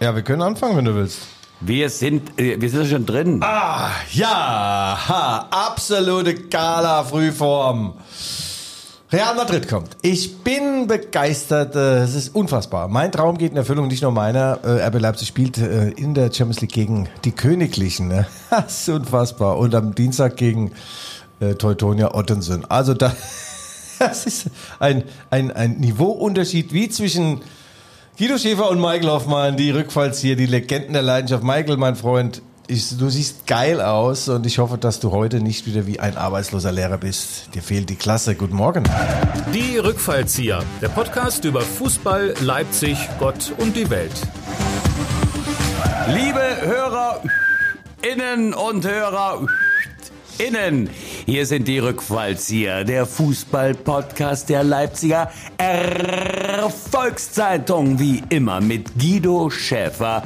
Ja, wir können anfangen, wenn du willst. Wir sind, äh, wir sind schon drin. Ah, ja, ha, absolute Gala-Frühform. Real Madrid kommt. Ich bin begeistert. äh, Es ist unfassbar. Mein Traum geht in Erfüllung, nicht nur meiner. Äh, RB Leipzig spielt in der Champions League gegen die Königlichen. ne? Das ist unfassbar. Und am Dienstag gegen Teutonia Ottensen. Also da, das ist ein, ein, ein Niveauunterschied wie zwischen Guido Schäfer und Michael Hoffmann, die Rückfalls hier, die Legenden der Leidenschaft. Michael, mein Freund, ich, du siehst geil aus und ich hoffe, dass du heute nicht wieder wie ein arbeitsloser Lehrer bist. Dir fehlt die Klasse. Guten Morgen. Die Rückfallzieher, der Podcast über Fußball, Leipzig, Gott und die Welt. Liebe Hörer innen und Hörer innen, hier sind die Rückfallzieher, der Fußball-Podcast der Leipziger Erfolgszeitung, wie immer mit Guido Schäfer.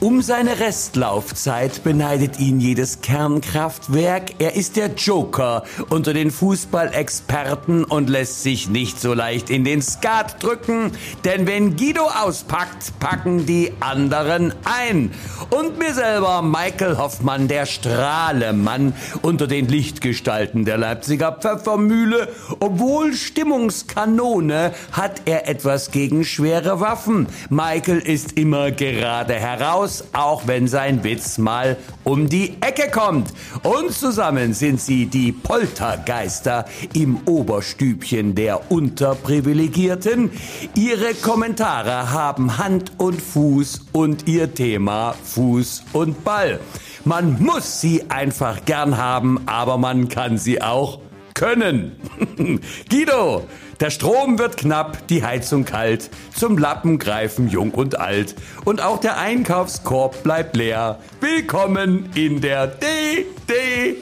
Um seine Restlaufzeit beneidet ihn jedes Kernkraftwerk. Er ist der Joker unter den Fußballexperten und lässt sich nicht so leicht in den Skat drücken, denn wenn Guido auspackt, packen die anderen ein. Und mir selber, Michael Hoffmann, der Strahlemann unter den Lichtgestalten der Leipziger Pfeffermühle. Obwohl Stimmungskanone hat er etwas gegen schwere Waffen. Michael ist immer gerade heraus, auch wenn sein Witz mal um die Ecke kommt. Und zusammen sind sie die Poltergeister im Oberstübchen der Unterprivilegierten. Ihre Kommentare haben Hand und Fuß und ihr Thema Fuß und Ball. Man muss sie einfach gern haben, aber man kann sie auch können. Guido, der Strom wird knapp, die Heizung kalt, zum Lappen greifen jung und alt und auch der Einkaufskorb bleibt leer. Willkommen in der DDR.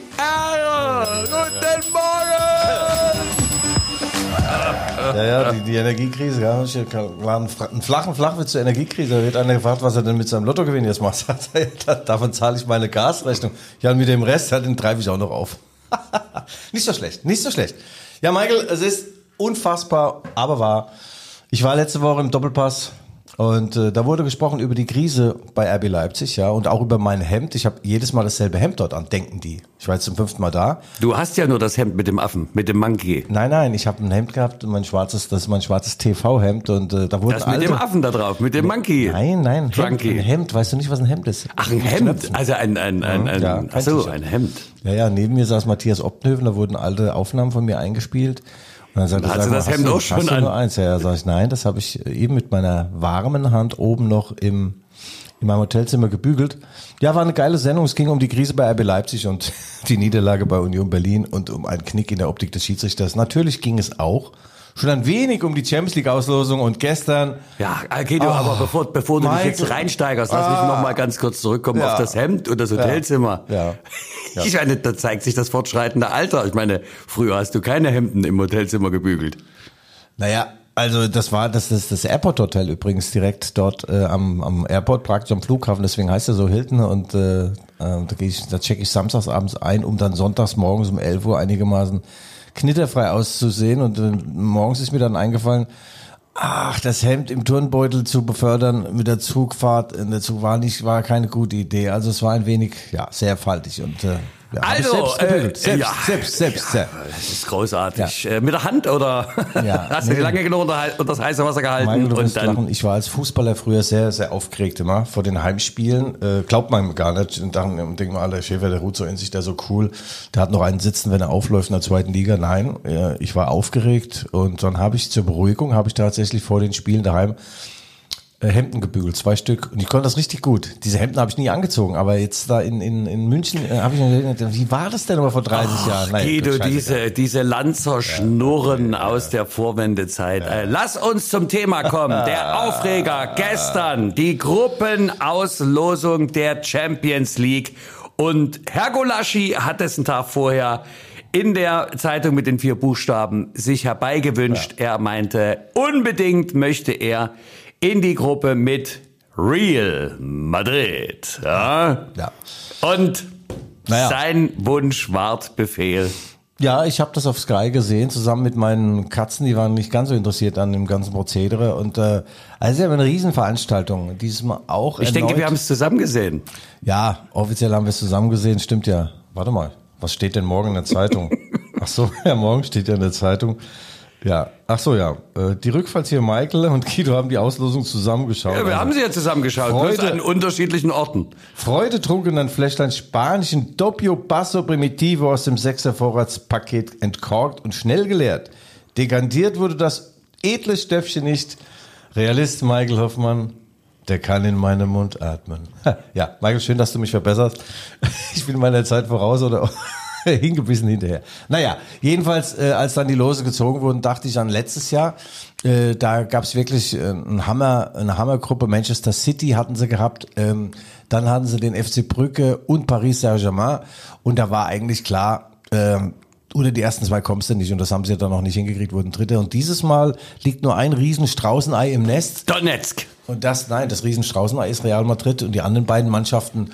Guten Morgen! Ja, ja, die, die Energiekrise. Ja, ich einen flachen Flachwitz zur Energiekrise. Da wird einer gefragt, was er denn mit seinem Lottogewinn jetzt macht. Davon zahle ich meine Gasrechnung. Ja, und mit dem Rest, ja, den treibe ich auch noch auf. nicht so schlecht, nicht so schlecht. Ja, Michael, es ist unfassbar, aber wahr. Ich war letzte Woche im Doppelpass und äh, da wurde gesprochen über die Krise bei RB Leipzig, ja, und auch über mein Hemd. Ich habe jedes Mal dasselbe Hemd dort an, denken die. Ich war jetzt zum fünften Mal da. Du hast ja nur das Hemd mit dem Affen, mit dem Monkey. Nein, nein, ich habe ein Hemd gehabt, mein schwarzes, das ist mein schwarzes TV-Hemd und äh, da wurden Das mit alte, dem Affen da drauf, mit dem Monkey. Nein, nein, Hemd, ein Hemd. Weißt du nicht, was ein Hemd ist? Ach, ein Mit Hemd. Also ein, ein, ein, ein, Ja, ach so, ein ein Hemd. Ja, ja, neben mir saß Matthias Optenhöfen, da wurden alte Aufnahmen von mir eingespielt. Dann sagte sag du mal, das Hemd auch schon an. nur eins? Ja, ja, sag ich, nein, das habe ich eben mit meiner warmen Hand oben noch im, in meinem Hotelzimmer gebügelt. Ja, war eine geile Sendung. Es ging um die Krise bei RB Leipzig und die Niederlage bei Union Berlin und um einen Knick in der Optik des Schiedsrichters. Natürlich ging es auch schon ein wenig um die Champions League Auslosung und gestern Ja, Guido, Ah, aber bevor, bevor du dich jetzt reinsteigerst, lass mich Ah. noch mal ganz kurz zurückkommen Ja. auf das Hemd und das Hotelzimmer. Ja. Ja. Ich meine, da zeigt sich das fortschreitende Alter. Ich meine, früher hast du keine Hemden im Hotelzimmer gebügelt. Naja, also das war das ist das Airport Hotel übrigens direkt dort äh, am, am Airport praktisch am Flughafen, deswegen heißt er so Hilton und äh, äh, da gehe ich da checke ich samstags abends ein, um dann sonntags morgens um 11 Uhr einigermaßen knitterfrei auszusehen und äh, morgens ist mir dann eingefallen, ach, das Hemd im Turnbeutel zu befördern mit der Zugfahrt in der Zug war nicht war keine gute Idee. Also es war ein wenig ja, sehr faltig und äh, ja, Also, selbst, äh, selbst, ja. selbst, selbst, selbst. Das ist großartig. Äh, mit der Hand oder Ja, hast du nee. lange genug unter, unter das heiße Wasser gehalten du und dann lachen. Ich war als Fußballer früher sehr, sehr aufgeregt immer vor den Heimspielen. Äh, glaubt man gar nicht. Und dann denken wir alle, Schäfer, der ruht so in sich, der so cool. Der hat noch einen sitzen, wenn er aufläuft in der zweiten Liga. Nein, äh, ich war aufgeregt und dann habe ich zur Beruhigung, habe ich tatsächlich vor den Spielen daheim Hemden gebügelt, zwei Stück. Und ich konnte das richtig gut. Diese Hemden habe ich nie angezogen, aber jetzt da in, in, in München äh, habe ich mir gedacht, wie war das denn aber vor 30 Jahren? Naja, Guido, diese, diese Lanzer-Schnurren aus der Vorwendezeit. Äh, Lass uns zum Thema kommen. Der Aufreger gestern, die Gruppenauslosung der Champions League. Und Herr Golaschi hat es einen Tag vorher in der Zeitung mit den vier Buchstaben sich herbeigewünscht. Er meinte, unbedingt möchte er in die Gruppe mit Real Madrid. Ja? Ja. Und Naja. sein Wunsch ward Befehl. Ja, ich habe das auf Sky gesehen, zusammen mit meinen Katzen, die waren nicht ganz so interessiert an dem ganzen Prozedere. Und äh, also ja eine Riesenveranstaltung. Dieses Mal auch. Ich denke, wir haben es zusammen gesehen. Ja, offiziell haben wir es zusammen gesehen, stimmt ja. Warte mal, was steht denn morgen in der Zeitung? Ach so, ja, morgen steht ja in der Zeitung. Ja, ach so, ja. Äh, Die Rückfallzieher Michael und Guido haben die Auslosung zusammengeschaut. Ja, wir haben sie ja zusammengeschaut, Freude. an unterschiedlichen Orten. Freude trug in ein Fläschlein spanischen Doppio Basso Primitivo aus dem Sechser Vorratspaket entkorkt und schnell geleert. Dekantiert wurde das edle Stöffchen nicht. Realist Michael Hoffmann, der kann in meinem Mund atmen. Ja, Michael, schön, dass du mich verbesserst. Ich bin meiner Zeit voraus oder hingebissen hinterher. Naja, jedenfalls, äh, als dann die Lose gezogen wurden, dachte ich an letztes Jahr. Äh, da gab es wirklich äh, einen Hammer, eine Hammergruppe. Manchester City hatten sie gehabt. Ähm, dann hatten sie den FC Brücke und Paris Saint-Germain. Und da war eigentlich klar, ähm, unter die ersten zwei kommst du nicht. Und das haben sie dann noch nicht hingekriegt, wurden Dritte. Und dieses Mal liegt nur ein riesen Straußenei im Nest. Donetsk. Und das, nein, das Riesenstraußenei ist Real Madrid und die anderen beiden Mannschaften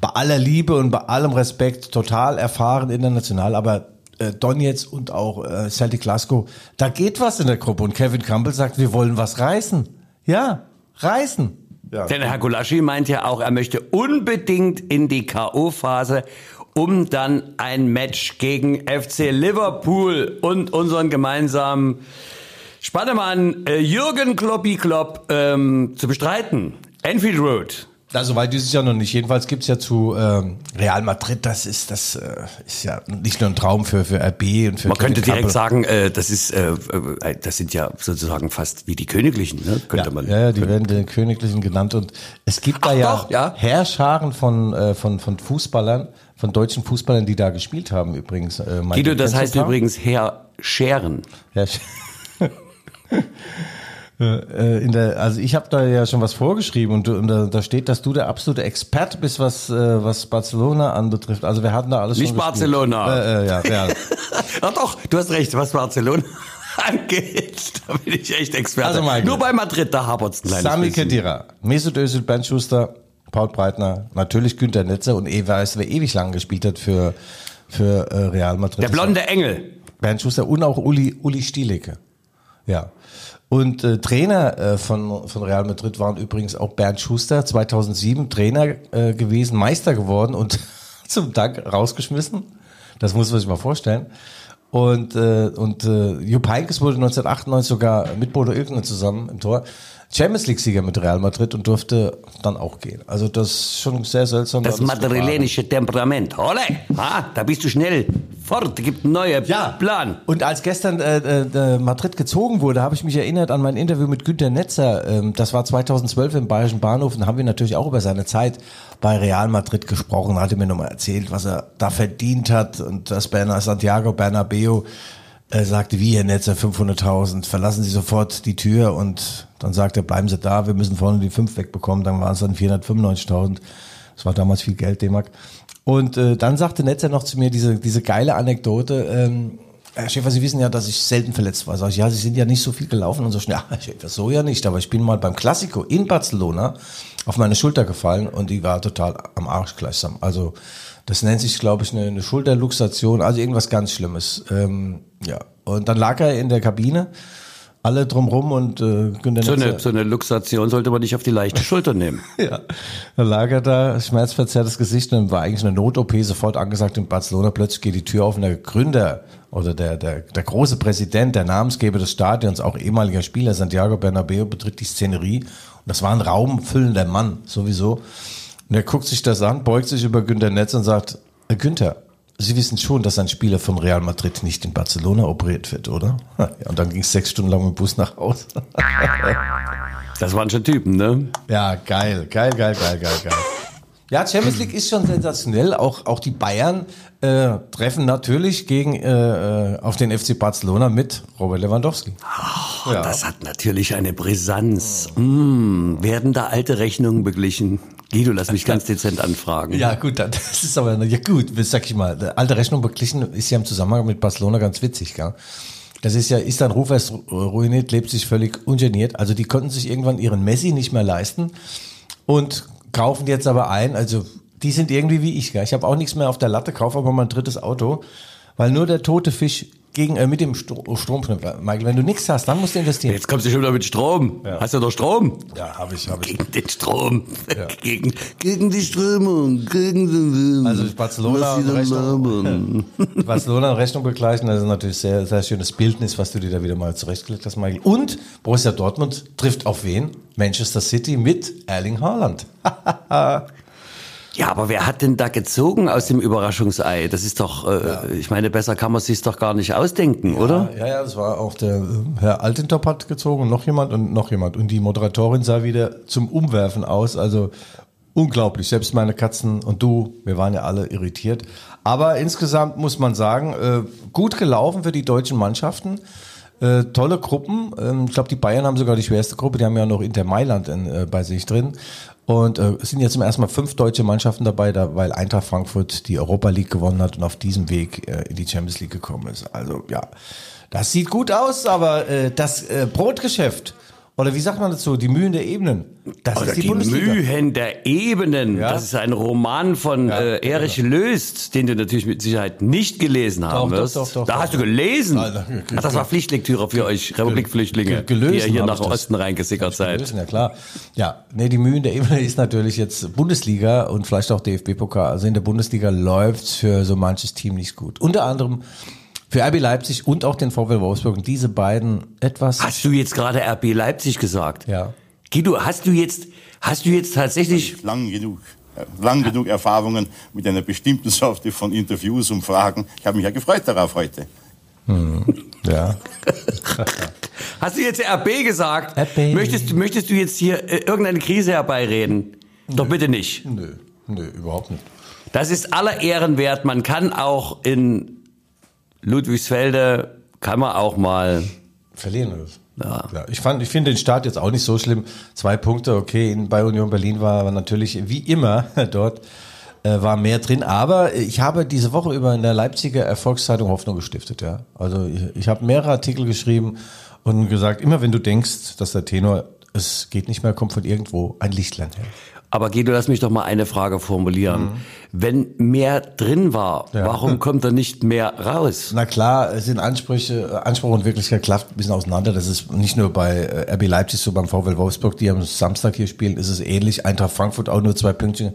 bei aller Liebe und bei allem Respekt total erfahren international, aber äh, Donetsk und auch äh, Celtic Glasgow, da geht was in der Gruppe und Kevin Campbell sagt, wir wollen was reißen. Ja, reißen. Ja. Denn Herr Gulaschi meint ja auch, er möchte unbedingt in die K.O.-Phase, um dann ein Match gegen FC Liverpool und unseren gemeinsamen Spannemann äh, Jürgen Kloppi Klopp ähm, zu bestreiten. Enfield Road. Also weit ist es ja noch nicht. Jedenfalls gibt's ja zu ähm, Real Madrid, das ist das äh, ist ja nicht nur ein Traum für für RB und für Man könnte direkt sagen, äh, das ist, äh, äh, das sind ja sozusagen fast wie die Königlichen, ne? könnte ja, man. Ja, ja, die werden den Königlichen genannt und es gibt da Ach ja, doch, ja. Heerscharen von, äh, von, von Fußballern, von deutschen Fußballern, die da gespielt haben übrigens. Äh, Guido, das heißt übrigens Herr Scheren. Ja, ich- Äh, in der, also ich habe da ja schon was vorgeschrieben und, und da, da steht, dass du der absolute Experte bist, was, äh, was Barcelona anbetrifft. Also wir hatten da alles Nicht schon. Barcelona. Äh, äh, ja, Real. Ach doch, du hast recht, was Barcelona angeht, da bin ich echt Experte. Also, Michael. Nur bei Madrid, da hapert's ein kleines Sami bisschen. Khedira, Mesut Özil, Bernd Schuster, Paul Breitner, natürlich Günter Netzer und eh weiß, wer ewig lang gespielt hat für, für äh, Real Madrid. Der blonde Engel. Bernd Schuster und auch Uli, Uli Stielecke. Ja. Und äh, Trainer äh, von, von Real Madrid waren übrigens auch Bernd Schuster, 2007 Trainer äh, gewesen, Meister geworden und zum Dank rausgeschmissen. Das muss man sich mal vorstellen. Und, äh, und äh, Jupp Heynckes wurde 1998 sogar mit Bodo Ilkner zusammen im Tor Champions League-Sieger mit Real Madrid und durfte dann auch gehen. Also das ist schon sehr seltsam. Das madrilenische Temperament. Ole, ah, da bist du schnell. Fort, gibt einen neuen Ja. Plan. Und als gestern äh, äh, Madrid gezogen wurde, habe ich mich erinnert an mein Interview mit Günter Netzer. Ähm, das war 2012 im Bayerischen Bahnhof. Und da haben wir natürlich auch über seine Zeit bei Real Madrid gesprochen. Da hat er mir nochmal erzählt, was er da verdient hat. Und dass Berna Santiago Bernabeo äh, sagte, wie Herr Netzer, 500.000, verlassen Sie sofort die Tür. Und dann sagte er, bleiben Sie da, wir müssen vorne die 5 wegbekommen. Dann waren es dann 495.000. Das war damals viel Geld, D-Mark. Und äh, dann sagte Netzer noch zu mir diese, diese geile Anekdote, ähm, Herr Schäfer, Sie wissen ja, dass ich selten verletzt war. Sag ich, ja, Sie sind ja nicht so viel gelaufen und so schnell. Ja, Schäfer, so ja nicht. Aber ich bin mal beim Klassiko in Barcelona auf meine Schulter gefallen und die war total am Arsch gleichsam. Also das nennt sich, glaube ich, eine, eine Schulterluxation, also irgendwas ganz Schlimmes. Ähm, ja. Und dann lag er in der Kabine, alle drumrum und äh, Günter So eine, so eine Luxation sollte man nicht auf die leichte Schulter nehmen. ja, da lag er da, schmerzverzerrtes Gesicht und war eigentlich eine Not-OP sofort angesagt in Barcelona. Plötzlich geht die Tür auf und der Gründer oder der, der, der große Präsident, der Namensgeber des Stadions, auch ehemaliger Spieler, Santiago Bernabeo, betritt die Szenerie. Und das war ein raumfüllender Mann, sowieso. Und er guckt sich das an, beugt sich über Günter Netz und sagt, "Herr Günther, Sie wissen schon, dass ein Spieler von Real Madrid nicht in Barcelona operiert wird, oder? Ja, und dann ging es sechs Stunden lang mit dem Bus nach Hause. Das waren schon Typen, ne? Ja, geil, geil, geil, geil, geil, geil. Ja, Champions League ist schon sensationell. Auch, auch die Bayern äh, treffen natürlich gegen äh, äh, auf den FC Barcelona mit Robert Lewandowski. ja. Das hat natürlich eine Brisanz. Mm, werden da alte Rechnungen beglichen? Guido, lass mich ganz dezent anfragen. Ja, gut, das ist aber, ja gut, sag ich mal, alte Rechnung beglichen ist ja im Zusammenhang mit Barcelona ganz witzig, gell? Das ist ja, ist dann Ruf erst ruiniert, lebt sich völlig ungeniert. Also die konnten sich irgendwann ihren Messi nicht mehr leisten und kaufen jetzt aber ein, also die sind irgendwie wie ich, gell? Ich habe auch nichts mehr auf der Latte, kaufe aber mal ein drittes Auto, weil nur der tote Fisch gegen, äh, mit dem Stro Stromknüpfer. Michael, wenn du nichts hast, dann musst du investieren. Jetzt kommst du schon wieder mit Strom. Hast du doch Strom? Ja, habe ich, habe ich. Gegen den Strom. Gegen, gegen die Strömung. Gegen den Also Barcelona da Rechnung. Barcelona Rechnung begleichen, das ist natürlich sehr, sehr schönes Bildnis, was du dir da wieder mal zurechtgelegt hast, Michael. Und Borussia Dortmund trifft auf wen? Manchester City mit Erling Haaland. Ja, aber wer hat denn da gezogen aus dem Überraschungsei? Das ist doch, äh, ich meine, besser kann man sich doch gar nicht ausdenken, oder? Ja, ja, das war auch der äh, Herr Altentop hat gezogen noch jemand und noch jemand. Und die Moderatorin sah wieder zum Umwerfen aus. Also unglaublich. Selbst meine Katzen und du, wir waren ja alle irritiert. Aber insgesamt muss man sagen, äh, gut gelaufen für die deutschen Mannschaften. Äh, tolle Gruppen. Ähm, ich glaube, die Bayern haben sogar die schwerste Gruppe. Die haben ja noch Inter Mailand in, äh, bei sich drin. Und äh, es sind jetzt zum ersten Mal fünf deutsche Mannschaften dabei, da, weil Eintracht Frankfurt die Europa League gewonnen hat und auf diesem Weg äh, in die Champions League gekommen ist. Also ja, das sieht gut aus, aber äh, das äh, Brotgeschäft, oder wie sagt man dazu, die Mühen der Ebenen, das Oder ist die, die, Bundesliga. Mühen der Ebenen. Ja. Das ist ein Roman von Ja, äh, Erich Löst, den du natürlich mit Sicherheit nicht gelesen haben doch, wirst. doch, doch, da doch. hast du gelesen. Alter, Ach, das war Pflichtlektüre für euch Republikflüchtlinge, ge- gelösen die ihr hier nach. Osten reingesickert seid. Lösen, ja klar. Ja, nee, die Mühen der Ebene ist natürlich jetzt Bundesliga und vielleicht auch DFB-Pokal. Also in der Bundesliga läuft's für so manches Team nicht gut. Unter anderem für RB Leipzig und auch den VfL Wolfsburg. Und diese beiden etwas. Hast du jetzt gerade RB Leipzig gesagt? Ja. Guido, hast du jetzt, hast du jetzt tatsächlich lang genug, lang genug Erfahrungen mit einer bestimmten Sorte von Interviews und Fragen. Ich habe mich ja gefreut darauf heute. Ja. Hast du jetzt RB gesagt? RB. Möchtest, möchtest du jetzt hier äh, irgendeine Krise herbeireden? Doch bitte nicht. Nö, nö, überhaupt nicht. Das ist aller Ehren wert. Man kann auch in Ludwigsfelde, kann man auch mal, Verlieren? Ja. ja. Ich fand, ich finde den Start jetzt auch nicht so schlimm. Zwei Punkte, okay, in, bei Union Berlin war natürlich wie immer dort äh, war mehr drin. Aber ich habe diese Woche über in der Leipziger Erfolgszeitung Hoffnung gestiftet, ja. Also ich, ich habe mehrere Artikel geschrieben und gesagt, immer wenn du denkst, dass der Tenor es geht nicht mehr, kommt von irgendwo ein Lichtlein her. Aber Guido, lass mich doch mal eine Frage formulieren. Wenn mehr drin war, Ja. warum kommt da nicht mehr raus? Na klar, es sind Ansprüche, Anspruch und Wirklichkeit klafft ein bisschen auseinander. Das ist nicht nur bei äh, RB Leipzig so, beim VfL Wolfsburg, die am Samstag hier spielen, ist es ähnlich. Eintracht Frankfurt auch nur zwei Pünktchen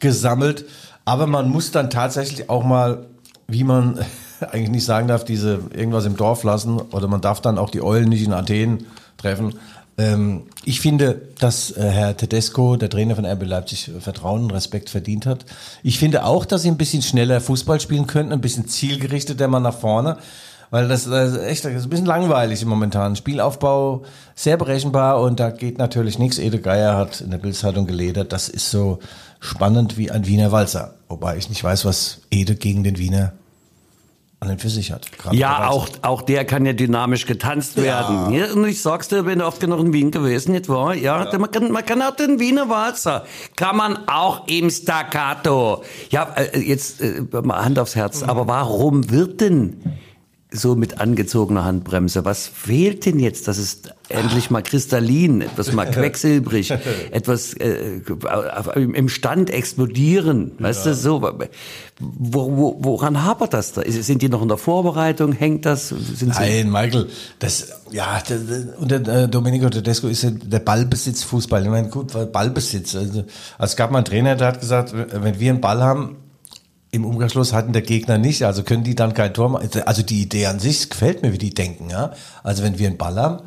gesammelt. Aber man muss dann tatsächlich auch mal, wie man eigentlich nicht sagen darf, diese irgendwas im Dorf lassen oder man darf dann auch die Eulen nicht in Athen treffen. Ähm, ich finde, dass äh, Herr Tedesco, der Trainer von RB Leipzig, äh, Vertrauen und Respekt verdient hat. Ich finde auch, dass sie ein bisschen schneller Fußball spielen könnten, ein bisschen zielgerichteter mal nach vorne. Weil das, das ist echt das ist ein bisschen langweilig im momentanen Spielaufbau, sehr berechenbar und da geht natürlich nichts. Ede Geier hat in der Bildzeitung geledert, das ist so spannend wie ein Wiener Walzer. Wobei ich nicht weiß, was Ede gegen den Wiener an für sich hat. Ja, auch, auch der kann ja dynamisch getanzt werden. Ja, und ich sag's dir, bin oft genug in Wien gewesen, nicht wahr? Ja, Man, kann, man kann auch den Wiener Walzer, kann man auch im Staccato. Ja, äh, jetzt äh, mal Hand aufs Herz, aber warum wird denn so mit angezogener Handbremse? Was fehlt denn jetzt, dass es endlich mal kristallin, etwas mal quecksilbrig, etwas äh, im im Stand explodieren, weißt du, so. Wo, wo, woran hapert das da? Sind die noch in der Vorbereitung? Hängt das? Sind sie Nein, Michael, das, ja, der, der, unter äh, Domenico Tedesco ist ja der Ballbesitz Fußball. Ich meine, gut, Ballbesitz. Also es gab mal einen Trainer, der hat gesagt, wenn wir einen Ball haben, im Umkehrschluss hatten der Gegner nicht, also können die dann kein Tor machen. Also die Idee an sich gefällt mir, wie die denken, ja. Also wenn wir einen Ball haben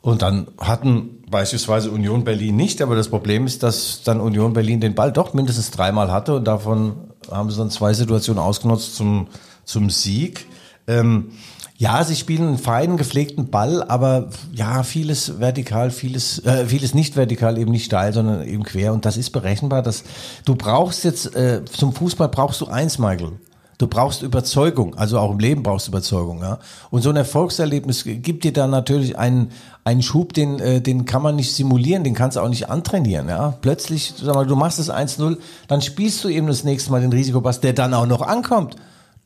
und dann hatten beispielsweise Union Berlin nicht, aber das Problem ist, dass dann Union Berlin den Ball doch mindestens dreimal hatte und davon haben sie dann zwei Situationen ausgenutzt zum, zum Sieg. Ähm, ja, sie spielen einen feinen, gepflegten Ball, aber ja, vieles vertikal, vieles, äh, vieles nicht vertikal, eben nicht steil, sondern eben quer. Und das ist berechenbar. Dass du brauchst jetzt äh, zum Fußball brauchst du eins, Michael. Du brauchst Überzeugung, also auch im Leben brauchst du Überzeugung, ja. Und so ein Erfolgserlebnis gibt dir dann natürlich einen, einen Schub, den, äh, den kann man nicht simulieren, den kannst du auch nicht antrainieren, ja. Plötzlich, sag mal, du machst es 1-0, dann spielst du eben das nächste Mal den Risikopass, der dann auch noch ankommt.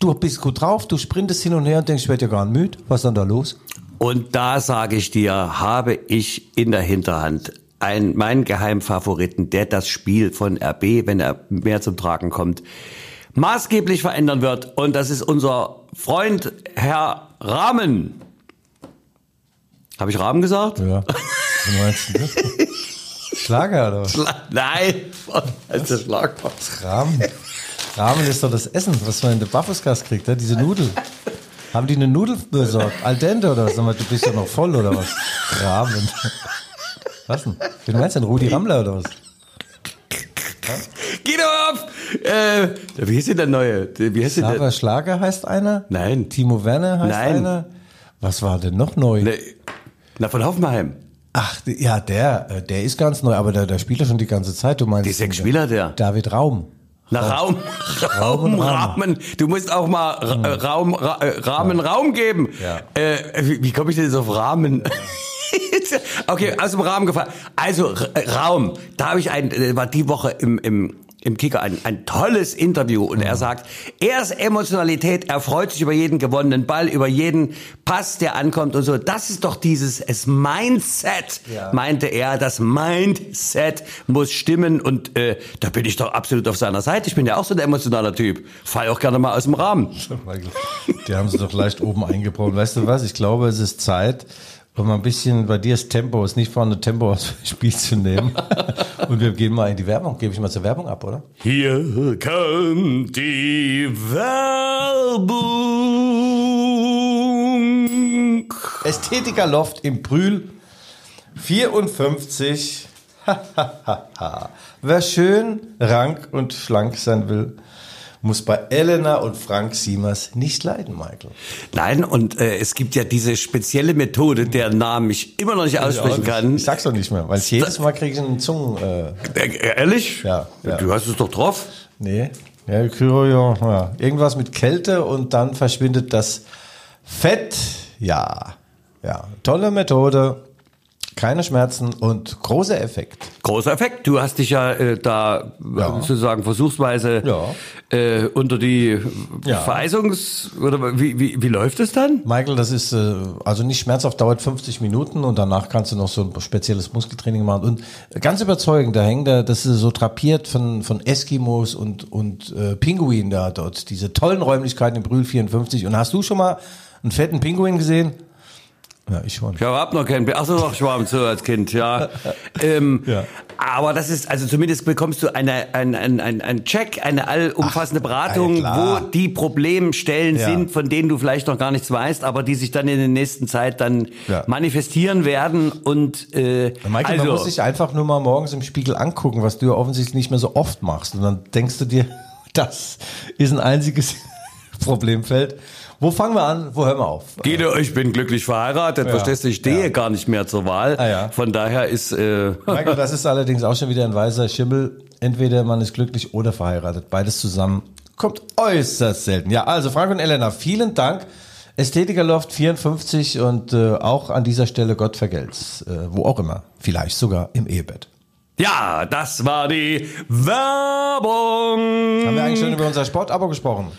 Du bist gut drauf, du sprintest hin und her und denkst, ich werde ja gar nicht müde. Was ist dann da los? Und da sage ich dir, habe ich in der Hinterhand einen, meinen Geheimfavoriten, der das Spiel von RB, wenn er mehr zum Tragen kommt, maßgeblich verändern wird. Und das ist unser Freund Herr Rahmen. Habe ich Rahmen gesagt? Ja. Was meinst du das? Schlager oder was? Nein, als der Schlagwort. Rahmen. Rahmen ist doch das Essen, was man in der Baffuskast kriegt, ne? diese Nudel. Haben die eine Nudel besorgt? Al dente oder was? Sag mal, du bist doch noch voll oder was? Rahmen. Was denn? Wie meinst du denn? Rudi Rammler oder was? Geh doch auf! Äh, wie hieß denn der neue? Wie heißt denn der? Schlager heißt einer? Nein. Timo Werner heißt Nein. einer? Was war denn noch neu? Ne, Na, von Hoffenheim. Ach, ja, der, äh, der ist ganz neu, aber der, der spielt ja schon die ganze Zeit. Du meinst Die sechs Spieler, der. David Raum. Na, Raum, Raum, Rahmen. Du musst auch mal äh, Raum, Ra äh, Rahmen, Raum geben. Äh, wie, komme ich denn jetzt auf Rahmen? okay, aus dem Rahmen gefallen. Also äh, Raum, da habe ich ein, äh, war die Woche im, im im Kicker ein, ein tolles Interview und er sagt, er ist Emotionalität, er freut sich über jeden gewonnenen Ball, über jeden Pass, der ankommt und so. Das ist doch dieses es Mindset, Ja. meinte er. Das Mindset muss stimmen und äh, da bin ich doch absolut auf seiner Seite. Ich bin ja auch so ein emotionaler Typ. Fall auch gerne mal aus dem Rahmen. Die haben sie doch leicht oben eingebaut. Weißt du was? Ich glaube, es ist Zeit, um ein bisschen, bei dir ist Tempo, ist nicht vorne Tempo aus dem Spiel zu nehmen. Und wir gehen mal in die Werbung. Gebe ich mal zur Werbung ab, oder? Hier kommt die Werbung. Ästhetiker Loft im Brühl 54. Wer schön, rank und schlank sein will, muss bei Elena und Frank Siemers nicht leiden, Michael. Nein, und äh, es gibt ja diese spezielle Methode, deren Namen ich immer noch nicht aussprechen kann. Ich sag's doch nicht mehr, weil ich jedes Mal kriege ich einen Zungen. Äh, Äh, ehrlich? Ja, ja. Du hast es doch drauf. nee. Ja, ja. Irgendwas mit Kälte und dann verschwindet das Fett. Ja. Ja. Tolle Methode. Keine Schmerzen und großer Effekt. Großer Effekt. Du hast dich ja äh, da Ja. sozusagen versuchsweise Ja. äh, unter die Ja. Vereisungs... Oder wie, wie, wie läuft es dann? Michael, das ist äh, also nicht schmerzhaft, dauert 50 Minuten und danach kannst du noch so ein spezielles Muskeltraining machen. Und ganz überzeugend, da hängt da, das ist so trapiert von, von Eskimos und, und äh, Pinguinen da dort, diese tollen Räumlichkeiten im Brühl 54. Und hast du schon mal einen fetten Pinguin gesehen? Ja, ich schon. Ich hab noch keinen... Achso, doch, Schwarm so als Kind, ja. ähm, Ja. Aber das ist, also zumindest bekommst du eine, ein, ein, ein, ein Check, eine allumfassende Beratung, ja, wo die Problemstellen Ja. sind, von denen du vielleicht noch gar nichts weißt, aber die sich dann in der nächsten Zeit dann manifestieren werden und äh, Michael, also, man muss sich einfach nur mal morgens im Spiegel angucken, was du ja offensichtlich nicht mehr so oft machst. Und dann denkst du dir, das ist ein einziges Problemfeld. Wo fangen wir an? Wo hören wir auf? Guido, ich bin glücklich verheiratet, Ja. verstehst du, ich stehe Ja. gar nicht mehr zur Wahl. Ah, ja. Von daher ist äh, Michael, das ist allerdings auch schon wieder ein weißer Schimmel. Entweder man ist glücklich oder verheiratet. Beides zusammen kommt äußerst selten. Ja, also Frank und Elena, vielen Dank. Ästhetikerloft 54 und äh, auch an dieser Stelle Gott vergelt's. Äh, wo auch immer. Vielleicht sogar im Ehebett. ja, das war die Werbung. Haben wir eigentlich schon über unser Sportabo gesprochen?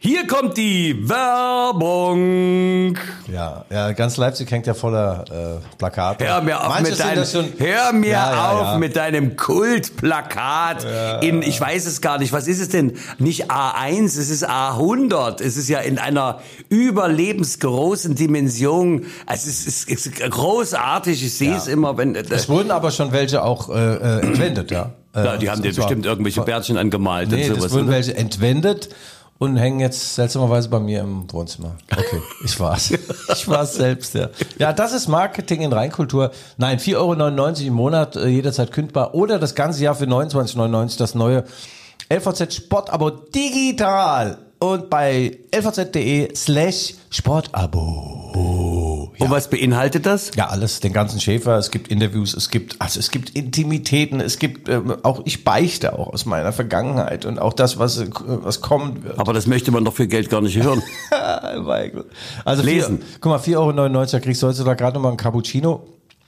Hier kommt die Werbung. Ja, ja, ganz Leipzig hängt ja voller äh, Plakate. Hör mir auf Manche mit das schon- hör mir Ja, ja, auf ja. mit deinem Kultplakat in, ich weiß es gar nicht, was ist es denn? Nicht A1, es ist A100. Es ist ja in einer überlebensgroßen Dimension. Also Es ist, es ist großartig, ich sehe es immer, wenn, äh, Es wurden aber schon welche auch äh, äh, entwendet, ja. Äh, ja, die haben dir bestimmt irgendwelche Bärtchen angemalt Nee, und sowas. wurden oder? welche entwendet und hängen jetzt seltsamerweise bei mir im Wohnzimmer. Okay, ich war's. Ich war's selbst, ja. Ja, das ist Marketing in Reinkultur. Nein, 4,99 Euro im Monat, äh, jederzeit kündbar. Oder das ganze Jahr für 29,99 das neue LVZ Sportabo digital. Und bei lvz.de slash Sportabo. Und was beinhaltet das? Ja, alles, den ganzen Schäfer. Es gibt Interviews, es gibt, also es gibt Intimitäten, es gibt ähm, auch, ich beichte auch aus meiner Vergangenheit und auch das, was, äh, was kommen wird. Aber das möchte man doch für Geld gar nicht hören. Also Lesen. Vier, guck mal, 4,99 Euro, da kriegst du heutzutage gerade noch mal ein Cappuccino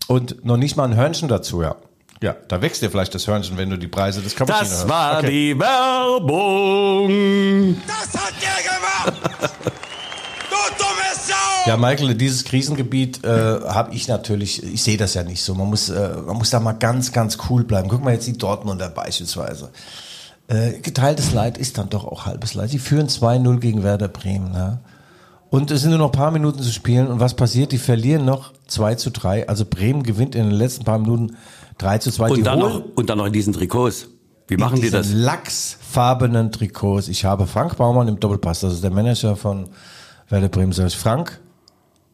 und noch nicht mal ein Hörnchen dazu, ja. Ja, da wächst dir vielleicht das Hörnchen, wenn du die Preise des Cappuccino Das hörst. war Okay. die Werbung. Das hat der gemacht! Ja, Michael, dieses Krisengebiet äh, habe ich natürlich, ich sehe das ja nicht so. Man muss, äh, man muss da mal ganz, ganz cool bleiben. Guck mal jetzt die Dortmunder beispielsweise. Äh, geteiltes Leid ist dann doch auch halbes Leid. Sie führen 2-0 gegen Werder Bremen. Ne? Und es sind nur noch ein paar Minuten zu spielen. Und was passiert? Die verlieren noch 2 zu 3. Also Bremen gewinnt in den letzten paar Minuten 3 zu 2. Die Und dann, noch, und dann noch in diesen Trikots. Wie machen die das? lachsfarbenen Trikots. Ich habe Frank Baumann im Doppelpass, das ist der Manager von Werder Bremen. Sag ich, Frank,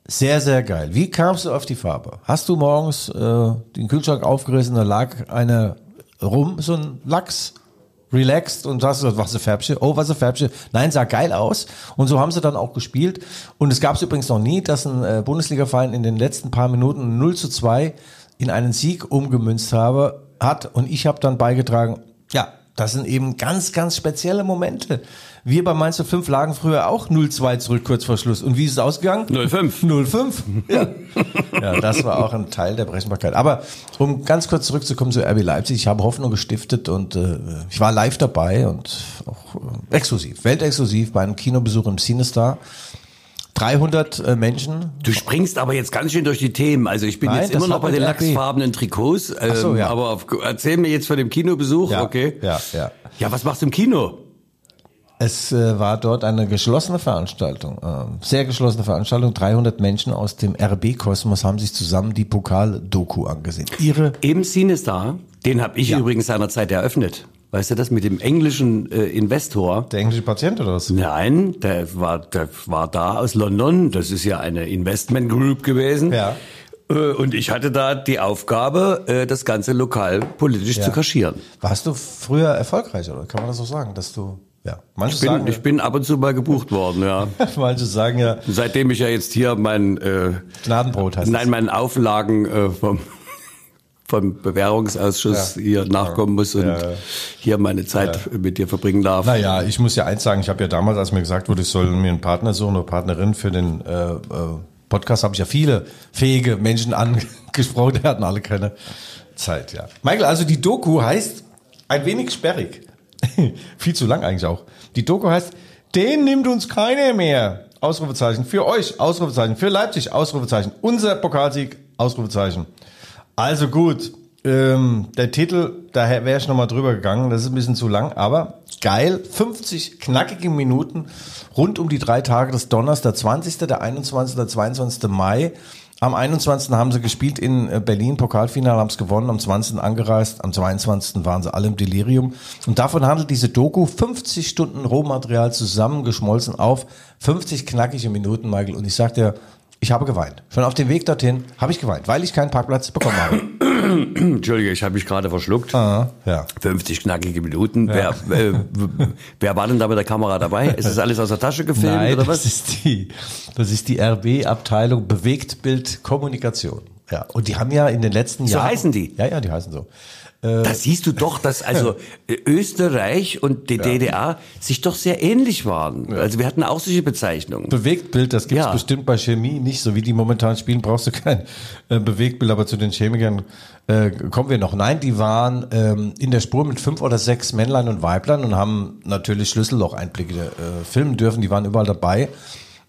sehr, sehr geil. Wie kamst du auf die Farbe? Hast du morgens äh, den Kühlschrank aufgerissen, da lag eine rum, so ein Lachs, relaxed und hast gesagt, was ein Färbchen? Oh, was ein Färbchen. Nein, sah geil aus. Und so haben sie dann auch gespielt. Und es gab es übrigens noch nie, dass ein äh, Bundesliga-Verein in den letzten paar Minuten 0 zu 2 in einen Sieg umgemünzt habe, hat. Und ich habe dann beigetragen, ja, das sind eben ganz, ganz spezielle Momente. Wir bei Mainz 05 lagen früher auch 0-2 zurück, kurz vor Schluss. Und wie ist es ausgegangen? 05. 0-5. Ja. ja, das war auch ein Teil der Berechenbarkeit. Aber um ganz kurz zurückzukommen zu RB Leipzig, ich habe Hoffnung gestiftet und äh, ich war live dabei und auch äh, exklusiv, weltexklusiv bei einem Kinobesuch im Cinestar. 300 äh, Menschen. Du springst aber jetzt ganz schön durch die Themen. Also ich bin Nein, jetzt immer noch bei den RB. lachsfarbenen Trikots. Ähm, so, ja. Aber auf, erzähl mir jetzt von dem Kinobesuch, Ja, okay? ja, ja. Ja, was machst du im Kino? Es äh, war dort eine geschlossene Veranstaltung, äh, sehr geschlossene Veranstaltung. 300 Menschen aus dem RB-Kosmos haben sich zusammen die Pokal-Doku angesehen. Ihre Im Cinestar, den habe ich Ja. übrigens seinerzeit eröffnet. Weißt du das mit dem englischen äh, Investor? der englische Patient oder was? Nein, der war, der war da aus London. Das ist ja eine Investment Group gewesen. Ja. Äh, Und ich hatte da die Aufgabe, äh, das Ganze lokal politisch Ja. zu kaschieren. Warst du früher erfolgreich oder kann man das so sagen, dass du ja manche Ich bin, sagen ich bin ab und zu mal gebucht worden, ja. manche sagen ja Seitdem ich ja jetzt hier mein, äh, Gnadenbrot heißt nein, meinen Auflagen äh, vom, vom Bewährungsausschuss Ja. hier nachkommen muss und Ja. hier meine Zeit mit dir verbringen darf. Naja, ich muss ja eins sagen, ich habe ja damals, als mir gesagt wurde, ich soll mir einen Partner suchen oder Partnerin für den äh, äh, Podcast, habe ich ja viele fähige Menschen angesprochen, die hatten alle keine Zeit, ja. Michael, also die Doku heißt ein wenig sperrig. Viel zu lang eigentlich auch. Die Doku heißt, den nimmt uns keiner mehr. Ausrufezeichen. Für euch, Ausrufezeichen. Für Leipzig, Ausrufezeichen. Unser Pokalsieg, Ausrufezeichen. Also gut, ähm, der Titel, da wäre ich nochmal drüber gegangen, das ist ein bisschen zu lang, aber geil, 50 knackige Minuten rund um die drei Tage des Donners, der 20., der 21., der 22. Mai. Am 21. haben sie gespielt in äh, Berlin, Pokalfinale, haben es gewonnen, am 20. angereist, am 22. waren sie alle im Delirium. Und davon handelt diese Doku 50 Stunden Rohmaterial zusammengeschmolzen auf 50 knackige Minuten, Michael. Und ich sag dir, ich habe geweint. Schon auf dem Weg dorthin habe ich geweint, weil ich keinen Parkplatz bekommen habe. Entschuldige, ich habe mich gerade verschluckt. Ah, ja. 50 knackige Minuten. Wer, äh, wer war denn da mit der Kamera dabei? Ist das alles aus der Tasche gefilmt Nein, oder das was? ist die, das ist die RB-Abteilung Bewegtbild Kommunikation. Ja, und die haben ja in den letzten So Jahren. heißen die? Ja, ja, die heißen so. Da siehst du doch, dass also äh, Österreich und die DDR sich doch sehr ähnlich waren. Also wir hatten auch solche Bezeichnungen. Bewegtbild, das gibt's Ja. bestimmt bei Chemie nicht, so wie die momentan spielen, brauchst du kein äh, Bewegtbild, aber zu den Chemikern äh, kommen wir noch. Nein, die waren ähm, in der Spur mit fünf oder sechs Männlein und Weiblein und haben natürlich Schlüsselloch-Einblicke äh, filmen dürfen, die waren überall dabei.